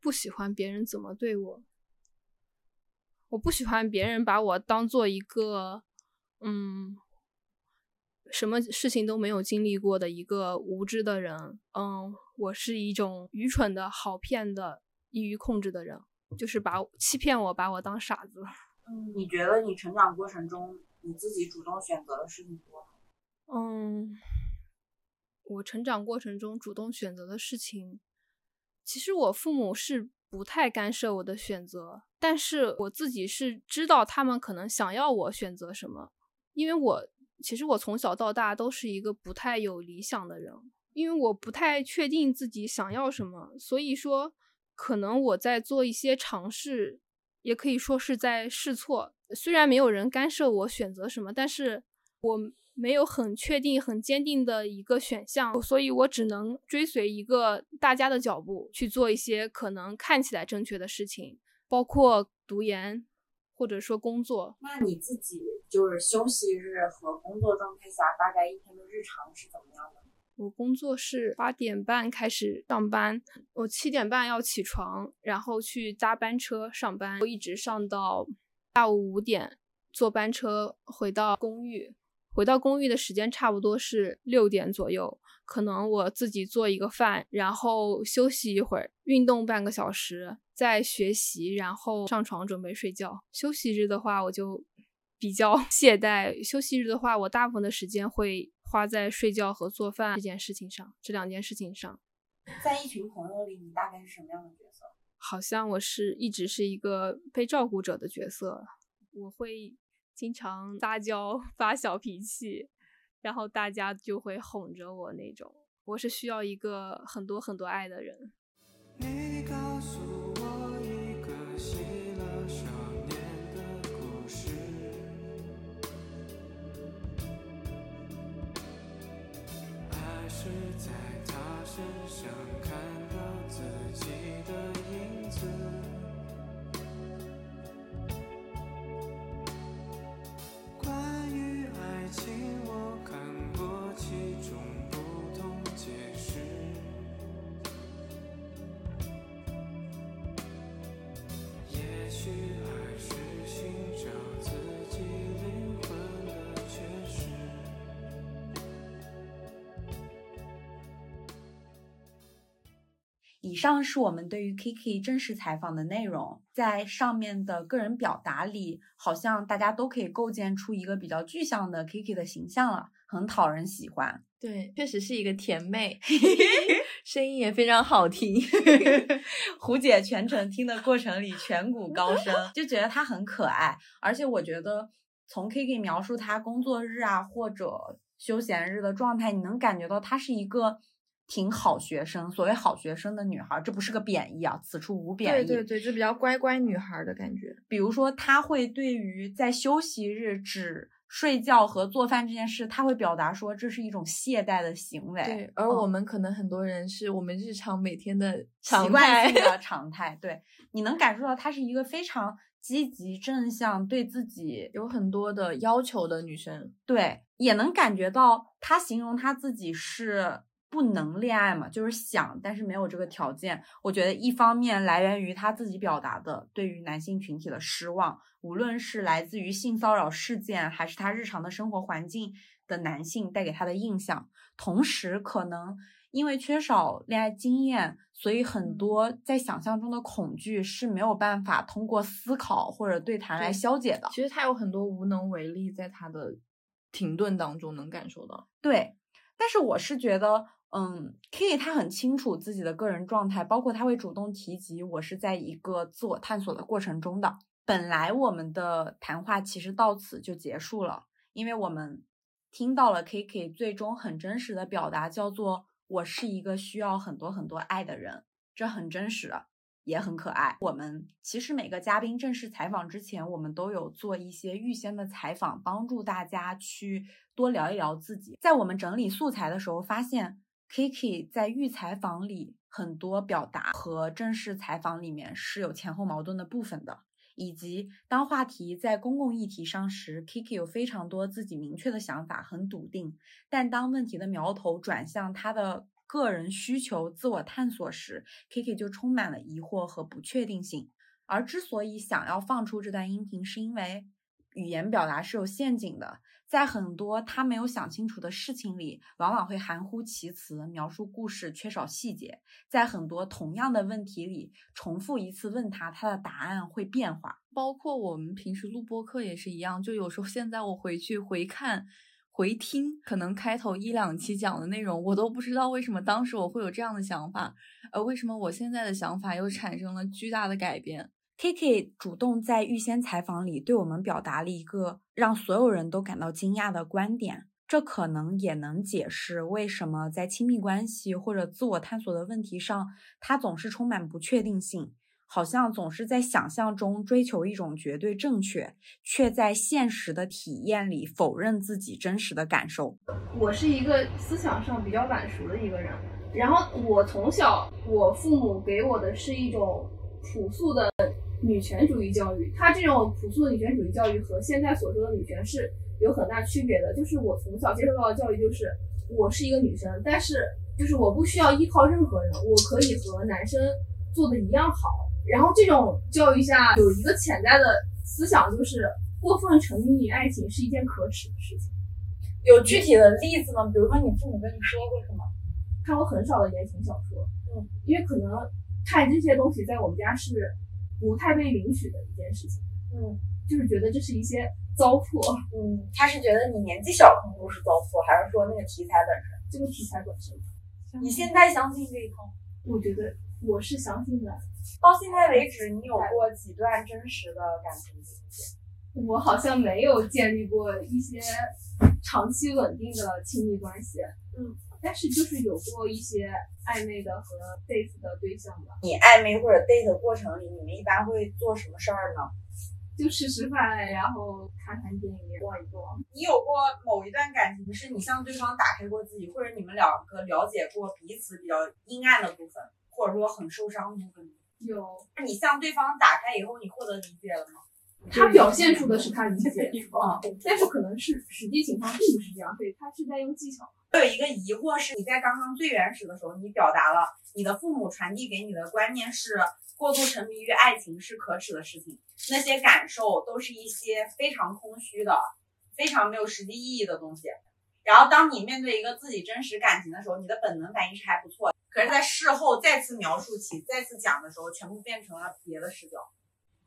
不喜欢别人怎么对我？我不喜欢别人把我当做一个，嗯。什么事情都没有经历过的一个无知的人，嗯，我是一种愚蠢的好骗的易于控制的人，就是把欺骗我，把我当傻子。嗯，你觉得你成长过程中你自己主动选择的事情多吗？嗯，我成长过程中主动选择的事情，其实我父母是不太干涉我的选择，但是我自己是知道他们可能想要我选择什么，因为我。其实我从小到大都是一个不太有理想的人，因为我不太确定自己想要什么，所以说可能我在做一些尝试，也可以说是在试错。虽然没有人干涉我选择什么，但是我没有很确定、很坚定的一个选项，所以我只能追随一个大家的脚步去做一些可能看起来正确的事情，包括读研。或者说工作，那你自己就是休息日和工作状态下，大概一天的日常是怎么样的？我工作是八点半开始上班，我七点半要起床，然后去搭班车上班，我一直上到下午五点，坐班车回到公寓。回到公寓的时间差不多是六点左右，可能我自己做一个饭，然后休息一会儿，运动半个小时，再学习，然后上床准备睡觉。休息日的话，我就比较 懈怠。休息日的话，我大部分的时间会花在睡觉和做饭这件事情上，这两件事情上。在一群朋友里，你大概是什么样的角色？好像我是一直是一个被照顾者的角色，我会。经常撒娇 发小脾气，然后大家就会哄着我那种。我是需要一个很多很多爱的人。你告诉在他身上看到自己的上是我们对于 Kiki 正式采访的内容，在上面的个人表达里，好像大家都可以构建出一个比较具象的 Kiki 的形象了，很讨人喜欢。对，确实是一个甜妹 声音也非常好听。胡姐全程听的过程里颧骨高升，就觉得她很可爱。而且我觉得从 Kiki 描述她工作日啊或者休闲日的状态，你能感觉到她是一个。挺好学生，所谓好学生的女孩，这不是个贬义啊，此处无贬义。对对对，就比较乖乖女孩的感觉。比如说，她会对于在休息日只睡觉和做饭这件事，她会表达说这是一种懈怠的行为。对，而我们可能很多人是我们日常每天的习惯性的 常态。对，你能感受到她是一个非常积极正向，对自己有很多的要求的女生。对，也能感觉到她形容她自己是。不能恋爱嘛，就是想，但是没有这个条件。我觉得一方面来源于他自己表达的对于男性群体的失望，无论是来自于性骚扰事件，还是他日常的生活环境的男性带给他的印象。同时，可能因为缺少恋爱经验，所以很多在想象中的恐惧是没有办法通过思考或者对谈来消解的。其实他有很多无能为力，在他的停顿当中能感受到。对，但是我是觉得。嗯，K 他很清楚自己的个人状态，包括他会主动提及我是在一个自我探索的过程中的。本来我们的谈话其实到此就结束了，因为我们听到了 K K 最终很真实的表达，叫做我是一个需要很多很多爱的人，这很真实，也很可爱。我们其实每个嘉宾正式采访之前，我们都有做一些预先的采访，帮助大家去多聊一聊自己。在我们整理素材的时候，发现。Kiki 在预采访里很多表达和正式采访里面是有前后矛盾的部分的，以及当话题在公共议题上时，Kiki 有非常多自己明确的想法，很笃定。但当问题的苗头转向他的个人需求、自我探索时，Kiki 就充满了疑惑和不确定性。而之所以想要放出这段音频，是因为语言表达是有陷阱的。在很多他没有想清楚的事情里，往往会含糊其辞，描述故事缺少细节。在很多同样的问题里，重复一次问他，他的答案会变化。包括我们平时录播课也是一样，就有时候现在我回去回看、回听，可能开头一两期讲的内容，我都不知道为什么当时我会有这样的想法，而为什么我现在的想法又产生了巨大的改变。K K 主动在预先采访里对我们表达了一个让所有人都感到惊讶的观点，这可能也能解释为什么在亲密关系或者自我探索的问题上，他总是充满不确定性，好像总是在想象中追求一种绝对正确，却在现实的体验里否认自己真实的感受。我是一个思想上比较晚熟的一个人，然后我从小我父母给我的是一种朴素的。女权主义教育，它这种朴素的女权主义教育和现在所说的女权是有很大区别的。就是我从小接受到的教育，就是我是一个女生，但是就是我不需要依靠任何人，我可以和男生做的一样好。然后这种教育下有一个潜在的思想，就是过分沉迷于爱情是一件可耻的事情。有具体的例子吗？比如说你父母跟你说过什么？看过很少的言情小说，嗯，因为可能看这些东西在我们家是。不太被允许的一件事情，嗯，就是觉得这是一些糟粕，嗯，他是觉得你年纪小可能都是糟粕，还是说那个题材本身？这个题材本身，你现在相信这一套？我觉得我是相信的。到现在为止，你有过几段真实的感情经历？我好像没有建立过一些长期稳定的亲密关系，嗯。但是就是有过一些暧昧的和 date 的对象吧。你暧昧或者 date 过程里，你们一般会做什么事儿呢？就吃吃饭，然后看看电影，逛一逛。你有过某一段感情是你向对方打开过自己，或者你们两个了解过彼此比较阴暗的部分，或者说很受伤的部分？有。那你向对方打开以后，你获得理解了吗？他表现出的是他理解啊，但是可能是实际情况并不是这样，对他是在用技巧。我有一个疑惑是，你在刚刚最原始的时候，你表达了你的父母传递给你的观念是过度沉迷于爱情是可耻的事情，那些感受都是一些非常空虚的、非常没有实际意义的东西。然后当你面对一个自己真实感情的时候，你的本能反应是还不错，可是，在事后再次描述起、再次讲的时候，全部变成了别的视角。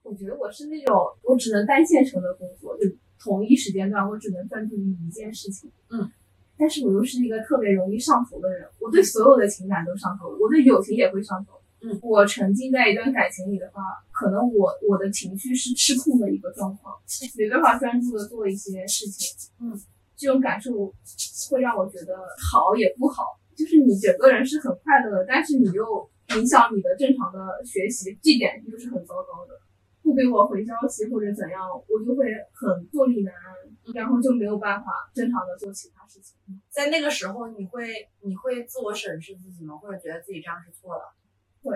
我觉得我是那种我只能单线程的工作，就同一时间段我只能专注于一件事情。嗯，但是我又是一个特别容易上头的人，我对所有的情感都上头，我对友情也会上头。嗯，我沉浸在一段感情里的话，可能我我的情绪是失控的一个状况，没办法专注的做一些事情。嗯，这种感受会让我觉得好也不好，就是你整个人是很快乐的，但是你又影响你的正常的学习，这点就是很糟糕的。不给我回消息或者怎样，我就会很坐立难安，然后就没有办法正常的做其他事情。在那个时候，你会你会自我审视自己吗？或者觉得自己这样是错的？会。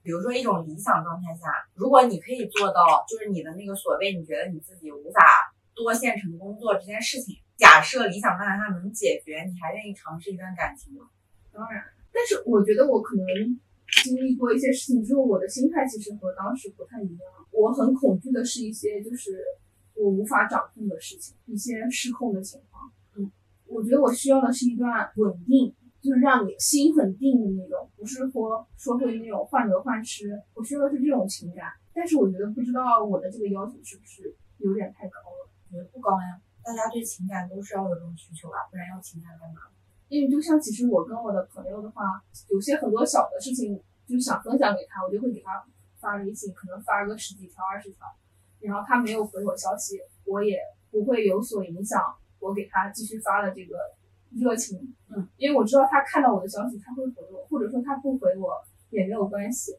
比如说一种理想状态下，如果你可以做到，就是你的那个所谓你觉得你自己无法多线程工作这件事情，假设理想状态下能解决，你还愿意尝试一段感情吗？当然，但是我觉得我可能经历过一些事情之后，我的心态其实和当时不太一样。我很恐惧的是一些就是我无法掌控的事情，一些失控的情况。嗯，我觉得我需要的是一段稳定，就是让你心很定的那种，不是说说会那种患得患失。我需要的是这种情感，但是我觉得不知道我的这个要求是不是有点太高了？我觉得不高呀，大家对情感都是要有这种需求啊，不然要情感干嘛？因为就像其实我跟我的朋友的话，有些很多小的事情就是想分享给他，我就会给他。发微信可能发个十几条、二十条，然后他没有回我消息，我也不会有所影响我给他继续发的这个热情。嗯，因为我知道他看到我的消息他会回我，或者说他不回我也没有关系，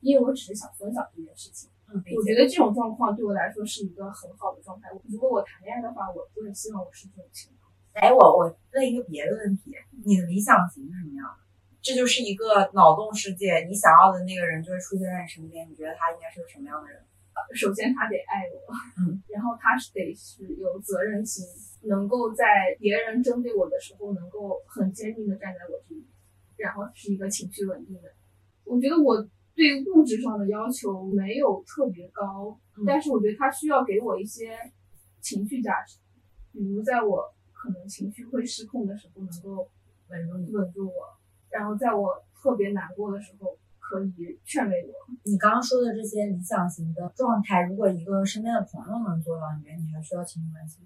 因为我只是想分享这件事情。嗯，我觉得这种状况对我来说是一个很好的状态。如果我谈恋爱的话，我就是希望我是这种情况。哎，我我问一个别的问题，你的理想型是什么样的？这就是一个脑洞世界，你想要的那个人就会出现在你身边。你觉得他应该是个什么样的人？首先他得爱我，嗯，然后他是得是有责任心，能够在别人针对我的时候能够很坚定的站在我这里，然后是一个情绪稳定的。我觉得我对物质上的要求没有特别高，但是我觉得他需要给我一些情绪价值，比如在我可能情绪会失控的时候，能够稳住你，稳住我。然后在我特别难过的时候，可以劝慰我。你刚刚说的这些理想型的状态，如果一个身边的朋友能做到，你觉得你还需要亲密关系？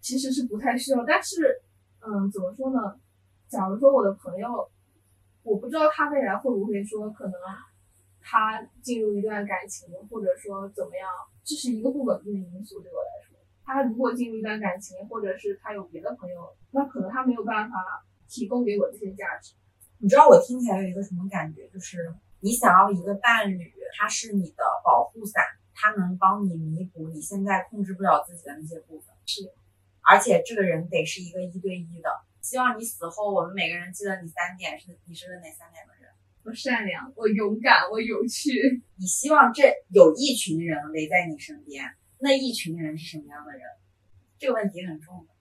其实是不太需要，但是，嗯，怎么说呢？假如说我的朋友，我不知道他未来会不会说，可能他进入一段感情，或者说怎么样，这是一个不稳定的因素对我来说。他如果进入一段感情，或者是他有别的朋友，那可能他没有办法提供给我这些价值。你知道我听起来有一个什么感觉？就是你想要一个伴侣，他是你的保护伞，他能帮你弥补你现在控制不了自己的那些部分。是，而且这个人得是一个一对一的。希望你死后，我们每个人记得你三点是你是个哪三点的人？我善良，我勇敢，我有趣。你希望这有一群人围在你身边，那一群人是什么样的人？这个问题很重的，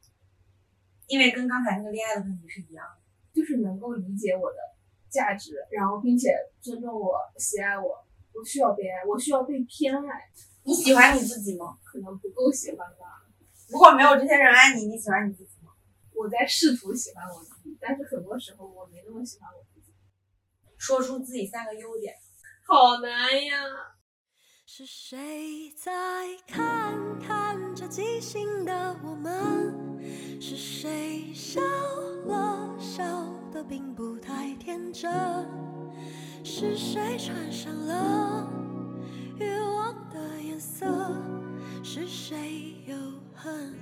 因为跟刚才那个恋爱的问题是一样的。就是能够理解我的价值，然后并且尊重我、喜爱我。我需要被爱，我需要被偏爱。你喜欢你自己吗？可能不够喜欢吧。如果没有这些人爱你，你喜欢你自己吗？我在试图喜欢我自己，但是很多时候我没那么喜欢我自己。说出自己三个优点，好难呀。是谁在看看着即兴的我们？是谁笑了笑得并不太天真？是谁穿上了欲望的颜色？是谁又恨？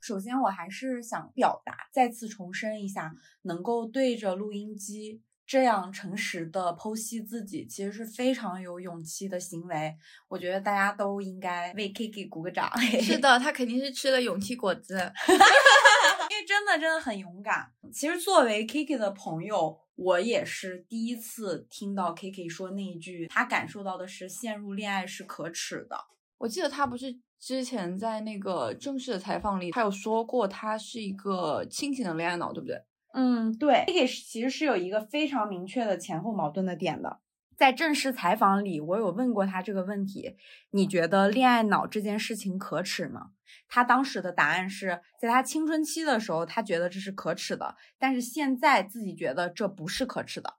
首先，我还是想表达，再次重申一下，能够对着录音机这样诚实的剖析自己，其实是非常有勇气的行为。我觉得大家都应该为 Kiki 鼓个掌。是的，他肯定是吃了勇气果子，因为真的真的很勇敢。其实作为 Kiki 的朋友，我也是第一次听到 Kiki 说那一句，他感受到的是陷入恋爱是可耻的。我记得他不是之前在那个正式的采访里，他有说过他是一个清醒的恋爱脑，对不对？嗯，对，Kiki 其实是有一个非常明确的前后矛盾的点的。在正式采访里，我有问过他这个问题：你觉得恋爱脑这件事情可耻吗？他当时的答案是在他青春期的时候，他觉得这是可耻的，但是现在自己觉得这不是可耻的。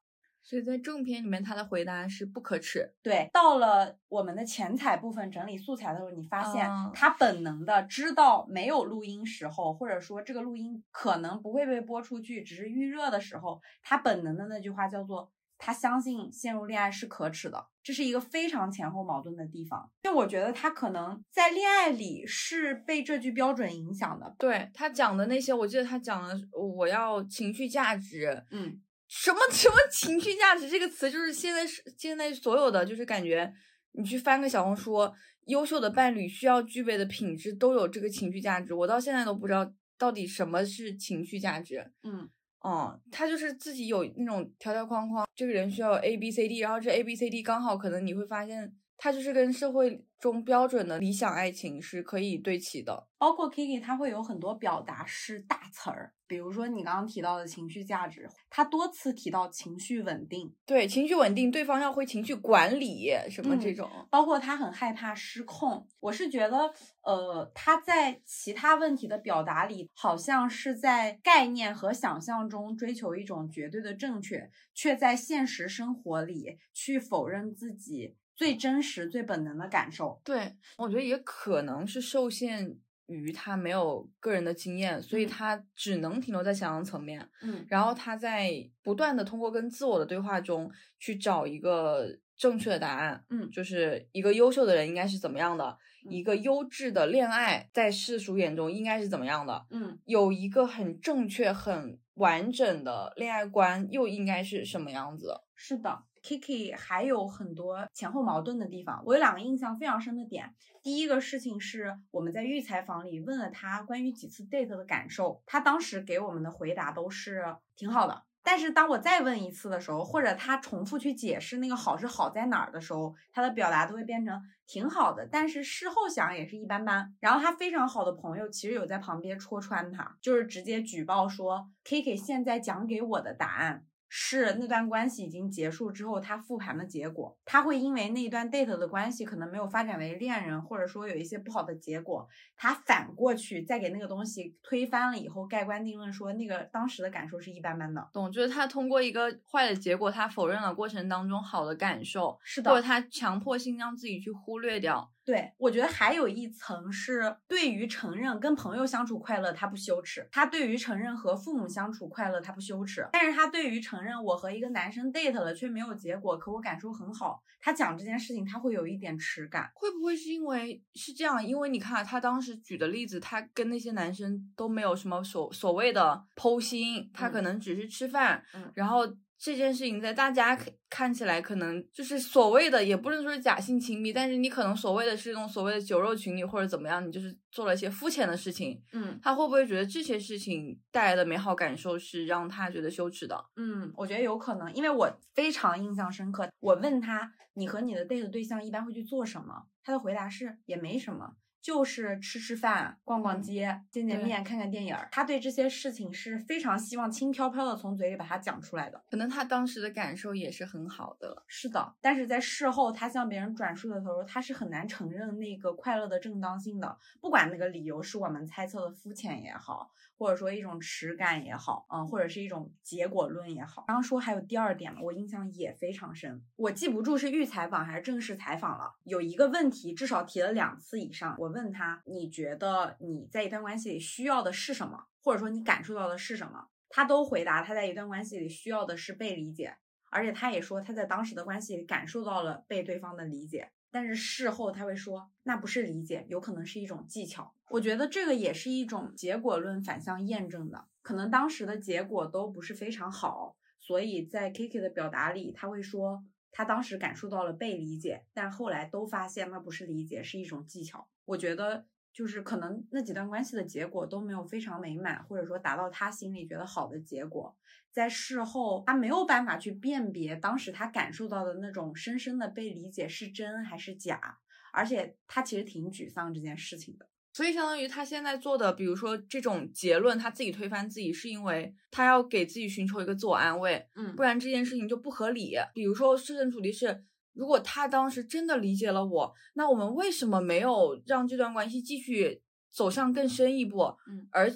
所以在正片里面，他的回答是不可耻。对，到了我们的前采部分整理素材的时候，你发现哦他本能的知道没有录音时候，或者说这个录音可能不会被播出去，只是预热的时候，他本能的那句话叫做“他相信陷入恋爱是可耻的”，这是一个非常前后矛盾的地方。就我觉得他可能在恋爱里是被这句标准影响的。对他讲的那些，我记得他讲的我要情绪价值，嗯，什么 什么情绪价值这个词，就是现在是现在所有的，就是感觉你去翻个小红书，优秀的伴侣需要具备的品质都有这个情绪价值。我到现在都不知道到底什么是情绪价值。嗯，嗯，他就是自己有那种条条框框，这个人需要 A B C D，然后这 A B C D 刚好可能你会发现，他就是跟社会中标准的理想爱情是可以对齐的。包括 Kiki，他会有很多表达是大词儿，比如说你刚刚提到的情绪价值，他多次提到情绪稳定，对，情绪稳定，对方要会情绪管理什么这嗯种。包括他很害怕失控。我是觉得，呃，他在其他问题的表达里，好像是在概念和想象中追求一种绝对的正确，却在现实生活里去否认自己最真实、最本能的感受。对，我觉得也可能是受限于他没有个人的经验，所以嗯他只能停留在想象层面。嗯然后他在不断的通过跟自我的对话中去找一个正确的答案。嗯就是一个优秀的人应该是怎么样的，嗯一个优质的恋爱在世俗眼中应该是怎么样的，嗯有一个很正确、很完整的恋爱观又应该是什么样子。是的，Kiki 还有很多前后矛盾的地方。我有两个印象非常深的点。第一个事情是我们在预采访里问了他关于几次 date 的感受，他当时给我们的回答都是挺好的。但是当我再问一次的时候，或者他重复去解释那个好是好在哪儿的时候，他的表达都会变成挺好的，但是事后想也是一般般。然后他非常好的朋友其实有在旁边戳穿他，就是直接举报说 Kiki 现在讲给我的答案是那段关系已经结束之后他复盘的结果。他会因为那一段 date 的关系可能没有发展为恋人，或者说有一些不好的结果，他反过去再给那个东西推翻了以后，盖棺定论说那个当时的感受是一般般的。懂，就是他通过一个坏的结果，他否认了过程当中好的感受，是的或者他强迫性让自己去忽略掉。对，我觉得还有一层是对于承认跟朋友相处快乐他不羞耻，他对于承认和父母相处快乐他不羞耻，但是他对于承认我和一个男生 date 了却没有结果，可我感受很好，他讲这件事情他会有一点耻感。会不会是因为是这样？因为你看他当时举的例子，他跟那些男生都没有什么所所谓的剖心，他可嗯能只是吃饭，嗯然后这件事情在大家看看起来可能就是所谓的，也不能说是假性亲密，但是你可能所谓的是那种所谓的酒肉情侣或者怎么样，你就是做了一些肤浅的事情，嗯他会不会觉得这些事情带来的美好感受是让他觉得羞耻的？嗯，我觉得有可能，因为我非常印象深刻。我问他，你和你的 date 对象一般会去做什么？他的回答是也没什么，就是吃吃饭、逛逛嗯街、见见面、看看电影儿。他对这些事情是非常希望轻飘飘的从嘴里把它讲出来的。可能他当时的感受也是很好的。是的，但是在事后他向别人转述的时候，他是很难承认那个快乐的正当性的，不管那个理由是我们猜测的肤浅也好，或者说一种耻感也好，嗯，或者是一种结果论也好。刚刚说还有第二点嘛，我印象也非常深，我记不住是预采访还是正式采访了，有一个问题至少提了两次以上，我问他，你觉得你在一段关系里需要的是什么，或者说你感受到的是什么？他都回答他在一段关系里需要的是被理解，而且他也说他在当时的关系里感受到了被对方的理解，但是事后他会说那不是理解，有可能是一种技巧。我觉得这个也是一种结果论反向验证的，可能当时的结果都不是非常好，所以在 Kiki 的表达里，他会说他当时感受到了被理解，但后来都发现那不是理解，是一种技巧。我觉得。就是可能那几段关系的结果都没有非常美满，或者说达到他心里觉得好的结果，在事后他没有办法去辨别当时他感受到的那种深深的被理解是真还是假，而且他其实挺沮丧这件事情的。所以相当于他现在做的，比如说这种结论，他自己推翻自己，是因为他要给自己寻求一个自我安慰，嗯不然这件事情就不合理。比如说设身处地是，如果他当时真的理解了我，那我们为什么没有让这段关系继续走向更深一步，嗯而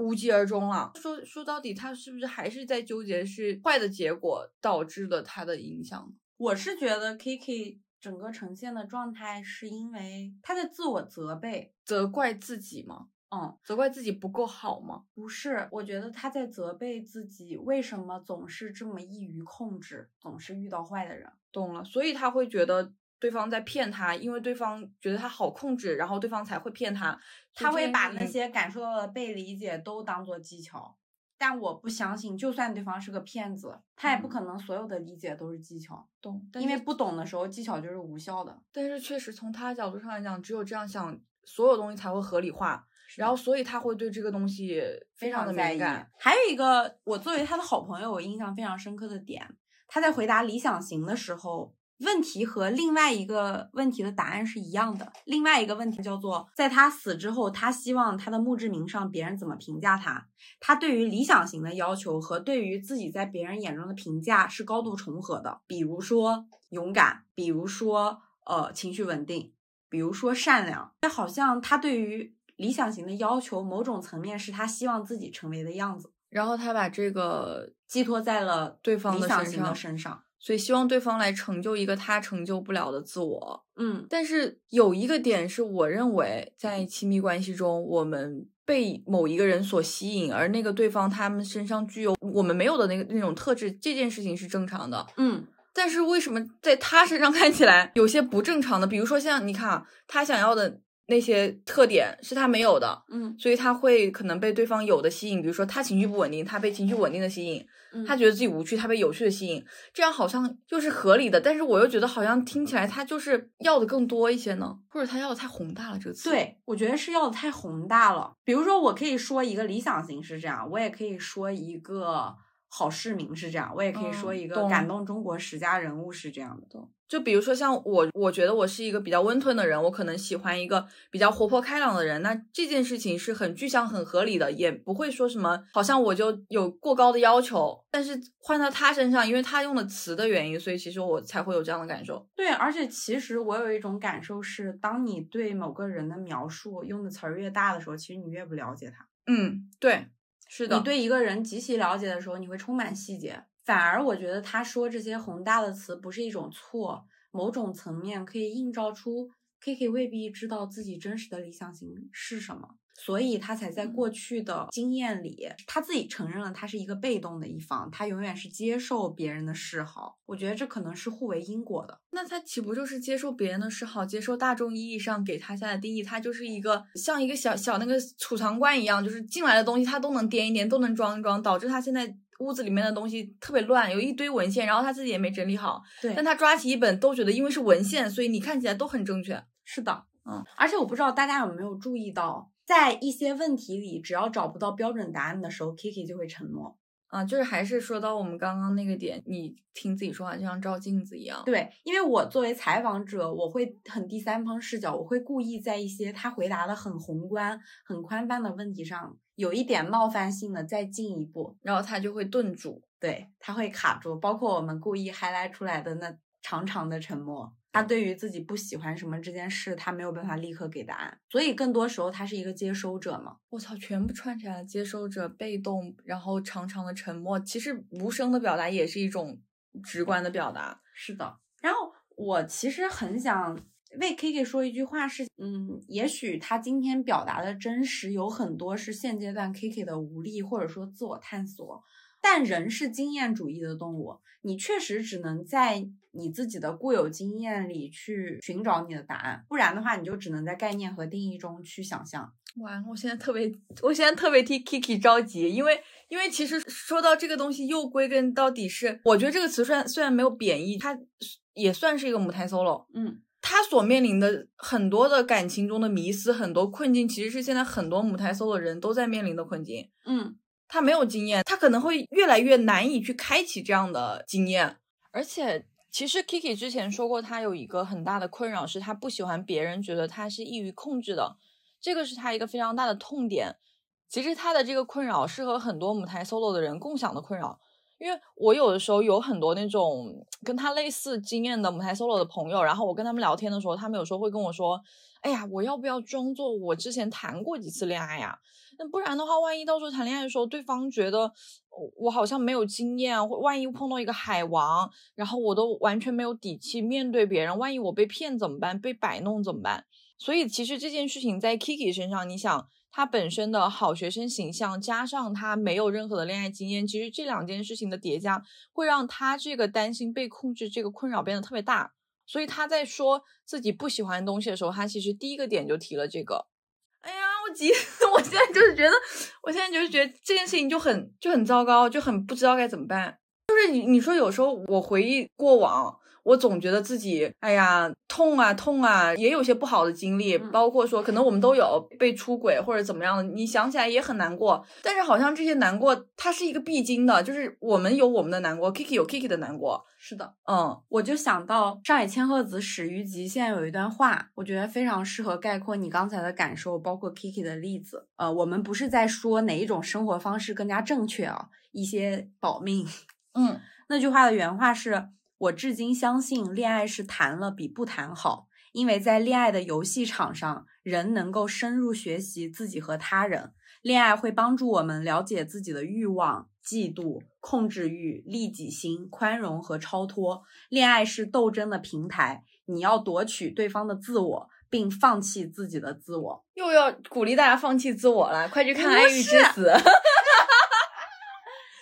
无疾而终了？说说到底，他是不是还是在纠结是坏的结果导致了他的影响呢？我是觉得 Kiki 整个呈现的状态是因为他在自我责备，责怪自己吗？嗯，责怪自己不够好吗？不是，我觉得他在责备自己为什么总是这么易于控制，总是遇到坏的人。懂了，所以他会觉得对方在骗他，因为对方觉得他好控制，然后对方才会骗他。他会把那些感受到的被理解都当做技巧，但我不相信，就算对方是个骗子，他也不嗯可能所有的理解都是技巧，懂，因为不懂的时候，技巧就是无效的。但是确实从他的角度上来讲，只有这样想，所有东西才会合理化，然后所以他会对这个东西非常的敏感。。还有一个，我作为他的好朋友，我印象非常深刻的点，他在回答理想型的时候，问题和另外一个问题的答案是一样的。另外一个问题叫做，在他死之后，他希望他的墓志铭上别人怎么评价他。他对于理想型的要求和对于自己在别人眼中的评价是高度重合的，比如说勇敢，比如说呃情绪稳定，比如说善良。这好像他对于理想型的要求，某种层面是他希望自己成为的样子，然后他把这个寄托在了对方的理想型的身上。所以希望对方来成就一个他成就不了的自我。嗯但是有一个点是我认为在亲密关系中，我们被某一个人所吸引，而那个对方他们身上具有我们没有的那个那种特质，这件事情是正常的。嗯但是为什么在他身上看起来有些不正常的？比如说像你看啊，他想要的那些特点是他没有的，嗯所以他会可能被对方有的吸引。比如说他情绪不稳定，他被情绪稳定的吸引；嗯，他觉得自己无趣，他被有趣的吸引。这样好像就是合理的，但是我又觉得好像听起来他就是要的更多一些呢，或者他要的太宏大了。这个词，对，我觉得是要的太宏大了。比如说，我可以说一个理想型是这样，我也可以说一个好市民是这样，我也可以说嗯一个感动中国十佳人物是这样的。就比如说像我，我觉得我是一个比较温吞的人，我可能喜欢一个比较活泼开朗的人。那这件事情是很具象、很合理的，也不会说什么好像我就有过高的要求。但是换到他身上，因为他用的词的原因，所以其实我才会有这样的感受。对，而且其实我有一种感受是，当你对某个人的描述用的词儿越大的时候，其实你越不了解他。嗯，对，是的，你对一个人极其了解的时候，你会充满细节。反而我觉得他说这些宏大的词不是一种错，某种层面可以映照出 Kiki 未必知道自己真实的理想型是什么，所以他才在过去的经验里，他自己承认了他是一个被动的一方，他永远是接受别人的示好。我觉得这可能是互为因果的。那他岂不就是接受别人的示好，接受大众意义上给他下的定义？他就是一个像一个小小那个储藏罐一样，就是进来的东西他都能掂一掂，都能装一装，导致他现在屋子里面的东西特别乱，有一堆文献，然后他自己也没整理好。对但他抓起一本都觉得，因为是文献，所以你看起来都很正确。是的，嗯，而且我不知道大家有没有注意到，在一些问题里，只要找不到标准答案的时候，Kiki 就会沉默。啊，就是还是说到我们刚刚那个点，你听自己说话就像照镜子一样。对，因为我作为采访者，我会很第三方视角，我会故意在一些他回答的很宏观、很宽泛的问题上，有一点冒犯性的再进一步，然后他就会顿住。对他会卡住。包括我们故意 highlight 出来的那长长的沉默，他对于自己不喜欢什么这件事，他没有办法立刻给答案，所以更多时候他是一个接收者嘛。我操，全部串起来了，接收者、被动，然后长长的沉默。其实无声的表达也是一种直观的表达。是的，然后我其实很想为 Kiki 说一句话是，嗯，也许他今天表达的真实有很多是现阶段 Kiki 的无力或者说自我探索，但人是经验主义的动物，你确实只能在你自己的固有经验里去寻找你的答案，不然的话，你就只能在概念和定义中去想象。完，我现在特别，我现在特别替 Kiki 着急，因为因为其实说到这个东西，又归根到底是，我觉得这个词虽然虽然没有贬义，它也算是一个母胎 solo。嗯，他所面临的很多的感情中的迷失，很多困境，其实是现在很多母胎 solo 的人都在面临的困境。嗯，他没有经验，他可能会越来越难以去开启这样的经验。而且，其实 Kiki 之前说过，他有一个很大的困扰，是他不喜欢别人觉得他是易于控制的。这个是他一个非常大的痛点。其实他的这个困扰是和很多母胎 solo 的人共享的困扰，因为我有的时候有很多那种跟他类似经验的母胎 solo 的朋友，然后我跟他们聊天的时候，他们有时候会跟我说：“哎呀，我要不要装作我之前谈过几次恋爱呀？那不然的话，万一到时候谈恋爱的时候，对方觉得我好像没有经验，或万一碰到一个海王，然后我都完全没有底气面对别人，万一我被骗怎么办？被摆弄怎么办？所以其实这件事情在 Kiki 身上，你想。他本身的好学生形象，加上他没有任何的恋爱经验，其实这两件事情的叠加，会让他这个担心被控制这个困扰变得特别大。所以他在说自己不喜欢的东西的时候，他其实第一个点就提了这个。哎呀，我急！我现在就是觉得，我现在就是觉得这件事情就很就很糟糕，就很不知道该怎么办。就是你你说有时候我回忆过往。我总觉得自己，哎呀，痛啊痛啊，也有些不好的经历，包括说可能我们都有被出轨或者怎么样的，你想起来也很难过。但是好像这些难过，它是一个必经的，就是我们有我们的难过，Kiki 有 Kiki 的难过。是的，嗯，我就想到上海千鹤子《始于极限》有一段话，我觉得非常适合概括你刚才的感受，包括 Kiki 的例子。呃，我们不是在说哪一种生活方式更加正确啊，一些保命。嗯，那句话的原话是。我至今相信，恋爱是谈了比不谈好，因为在恋爱的游戏场上，人能够深入学习自己和他人。恋爱会帮助我们了解自己的欲望、嫉妒、控制欲、利己心、宽容和超脱。恋爱是斗争的平台，你要夺取对方的自我，并放弃自己的自我。又要鼓励大家放弃自我了，快去看《爱欲之死》。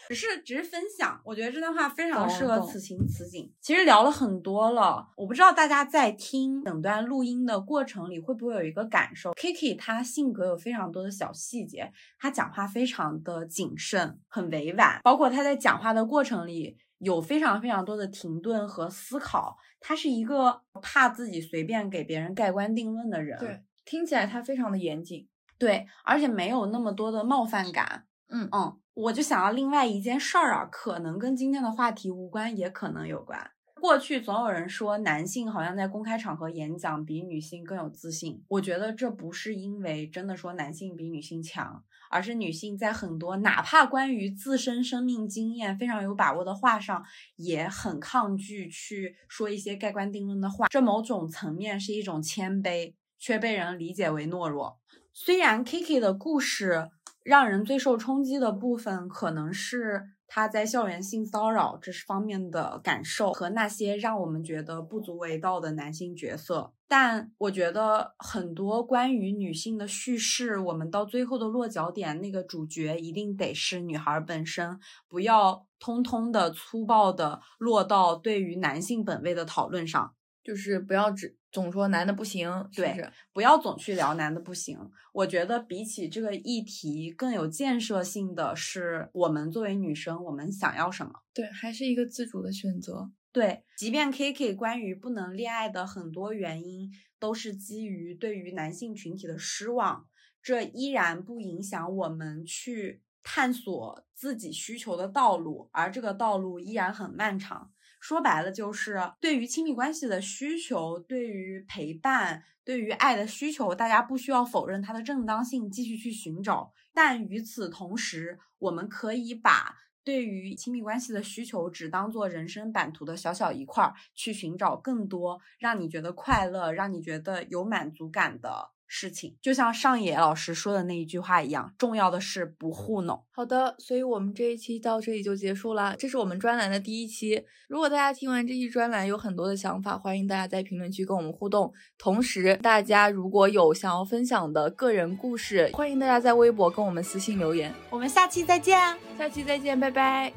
只是只是分享，我觉得这段话非常适合此情此景。其实聊了很多了，我不知道大家在听整段录音的过程里会不会有一个感受。Kiki 他性格有非常多的小细节，他讲话非常的谨慎，很委婉，包括他在讲话的过程里有非常非常多的停顿和思考。他是一个怕自己随便给别人盖棺定论的人，对，听起来他非常的严谨，对，而且没有那么多的冒犯感。嗯嗯。我就想到另外一件事儿啊，可能跟今天的话题无关，也可能有关。过去总有人说男性好像在公开场合演讲比女性更有自信，我觉得这不是因为真的说男性比女性强，而是女性在很多哪怕关于自身生命经验非常有把握的话上，也很抗拒去说一些盖棺定论的话。这某种层面是一种谦卑，却被人理解为懦弱。虽然 Kiki 的故事。让人最受冲击的部分，可能是他在校园性骚扰这方面的感受和那些让我们觉得不足为道的男性角色。但我觉得很多关于女性的叙事，我们到最后的落脚点，那个主角一定得是女孩本身，不要通通的粗暴的落到对于男性本位的讨论上。就是不要只总说男的不行，对，不要总去聊男的不行。我觉得比起这个议题更有建设性的是，我们作为女生，我们想要什么？对，还是一个自主的选择。对，即便 Kiki 关于不能恋爱的很多原因都是基于对于男性群体的失望，这依然不影响我们去探索自己需求的道路，而这个道路依然很漫长。说白了，就是对于亲密关系的需求，对于陪伴，对于爱的需求，大家不需要否认它的正当性，继续去寻找。但与此同时，我们可以把对于亲密关系的需求，只当做人生版图的小小一块儿，去寻找更多让你觉得快乐、让你觉得有满足感的。事情就像上野老师说的那一句话一样，重要的是不糊弄。好的，所以我们这一期到这里就结束了。这是我们专栏的第一期。如果大家听完这期专栏有很多的想法，欢迎大家在评论区跟我们互动。同时，大家如果有想要分享的个人故事，欢迎大家在微博跟我们私信留言。我们下期再见，下期再见，拜拜。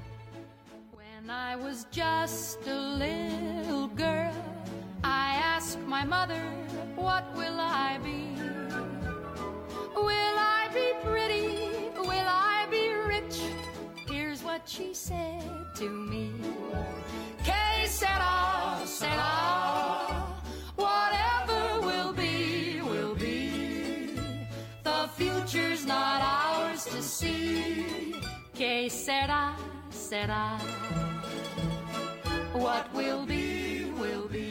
When I was just a little girl, I asked my mother, What will I be? Will I be pretty? Will I be rich? Here's what she said to me. Que sera, sera. Whatever will be, will be. The future's not ours to see. Que sera, sera. What will be will be?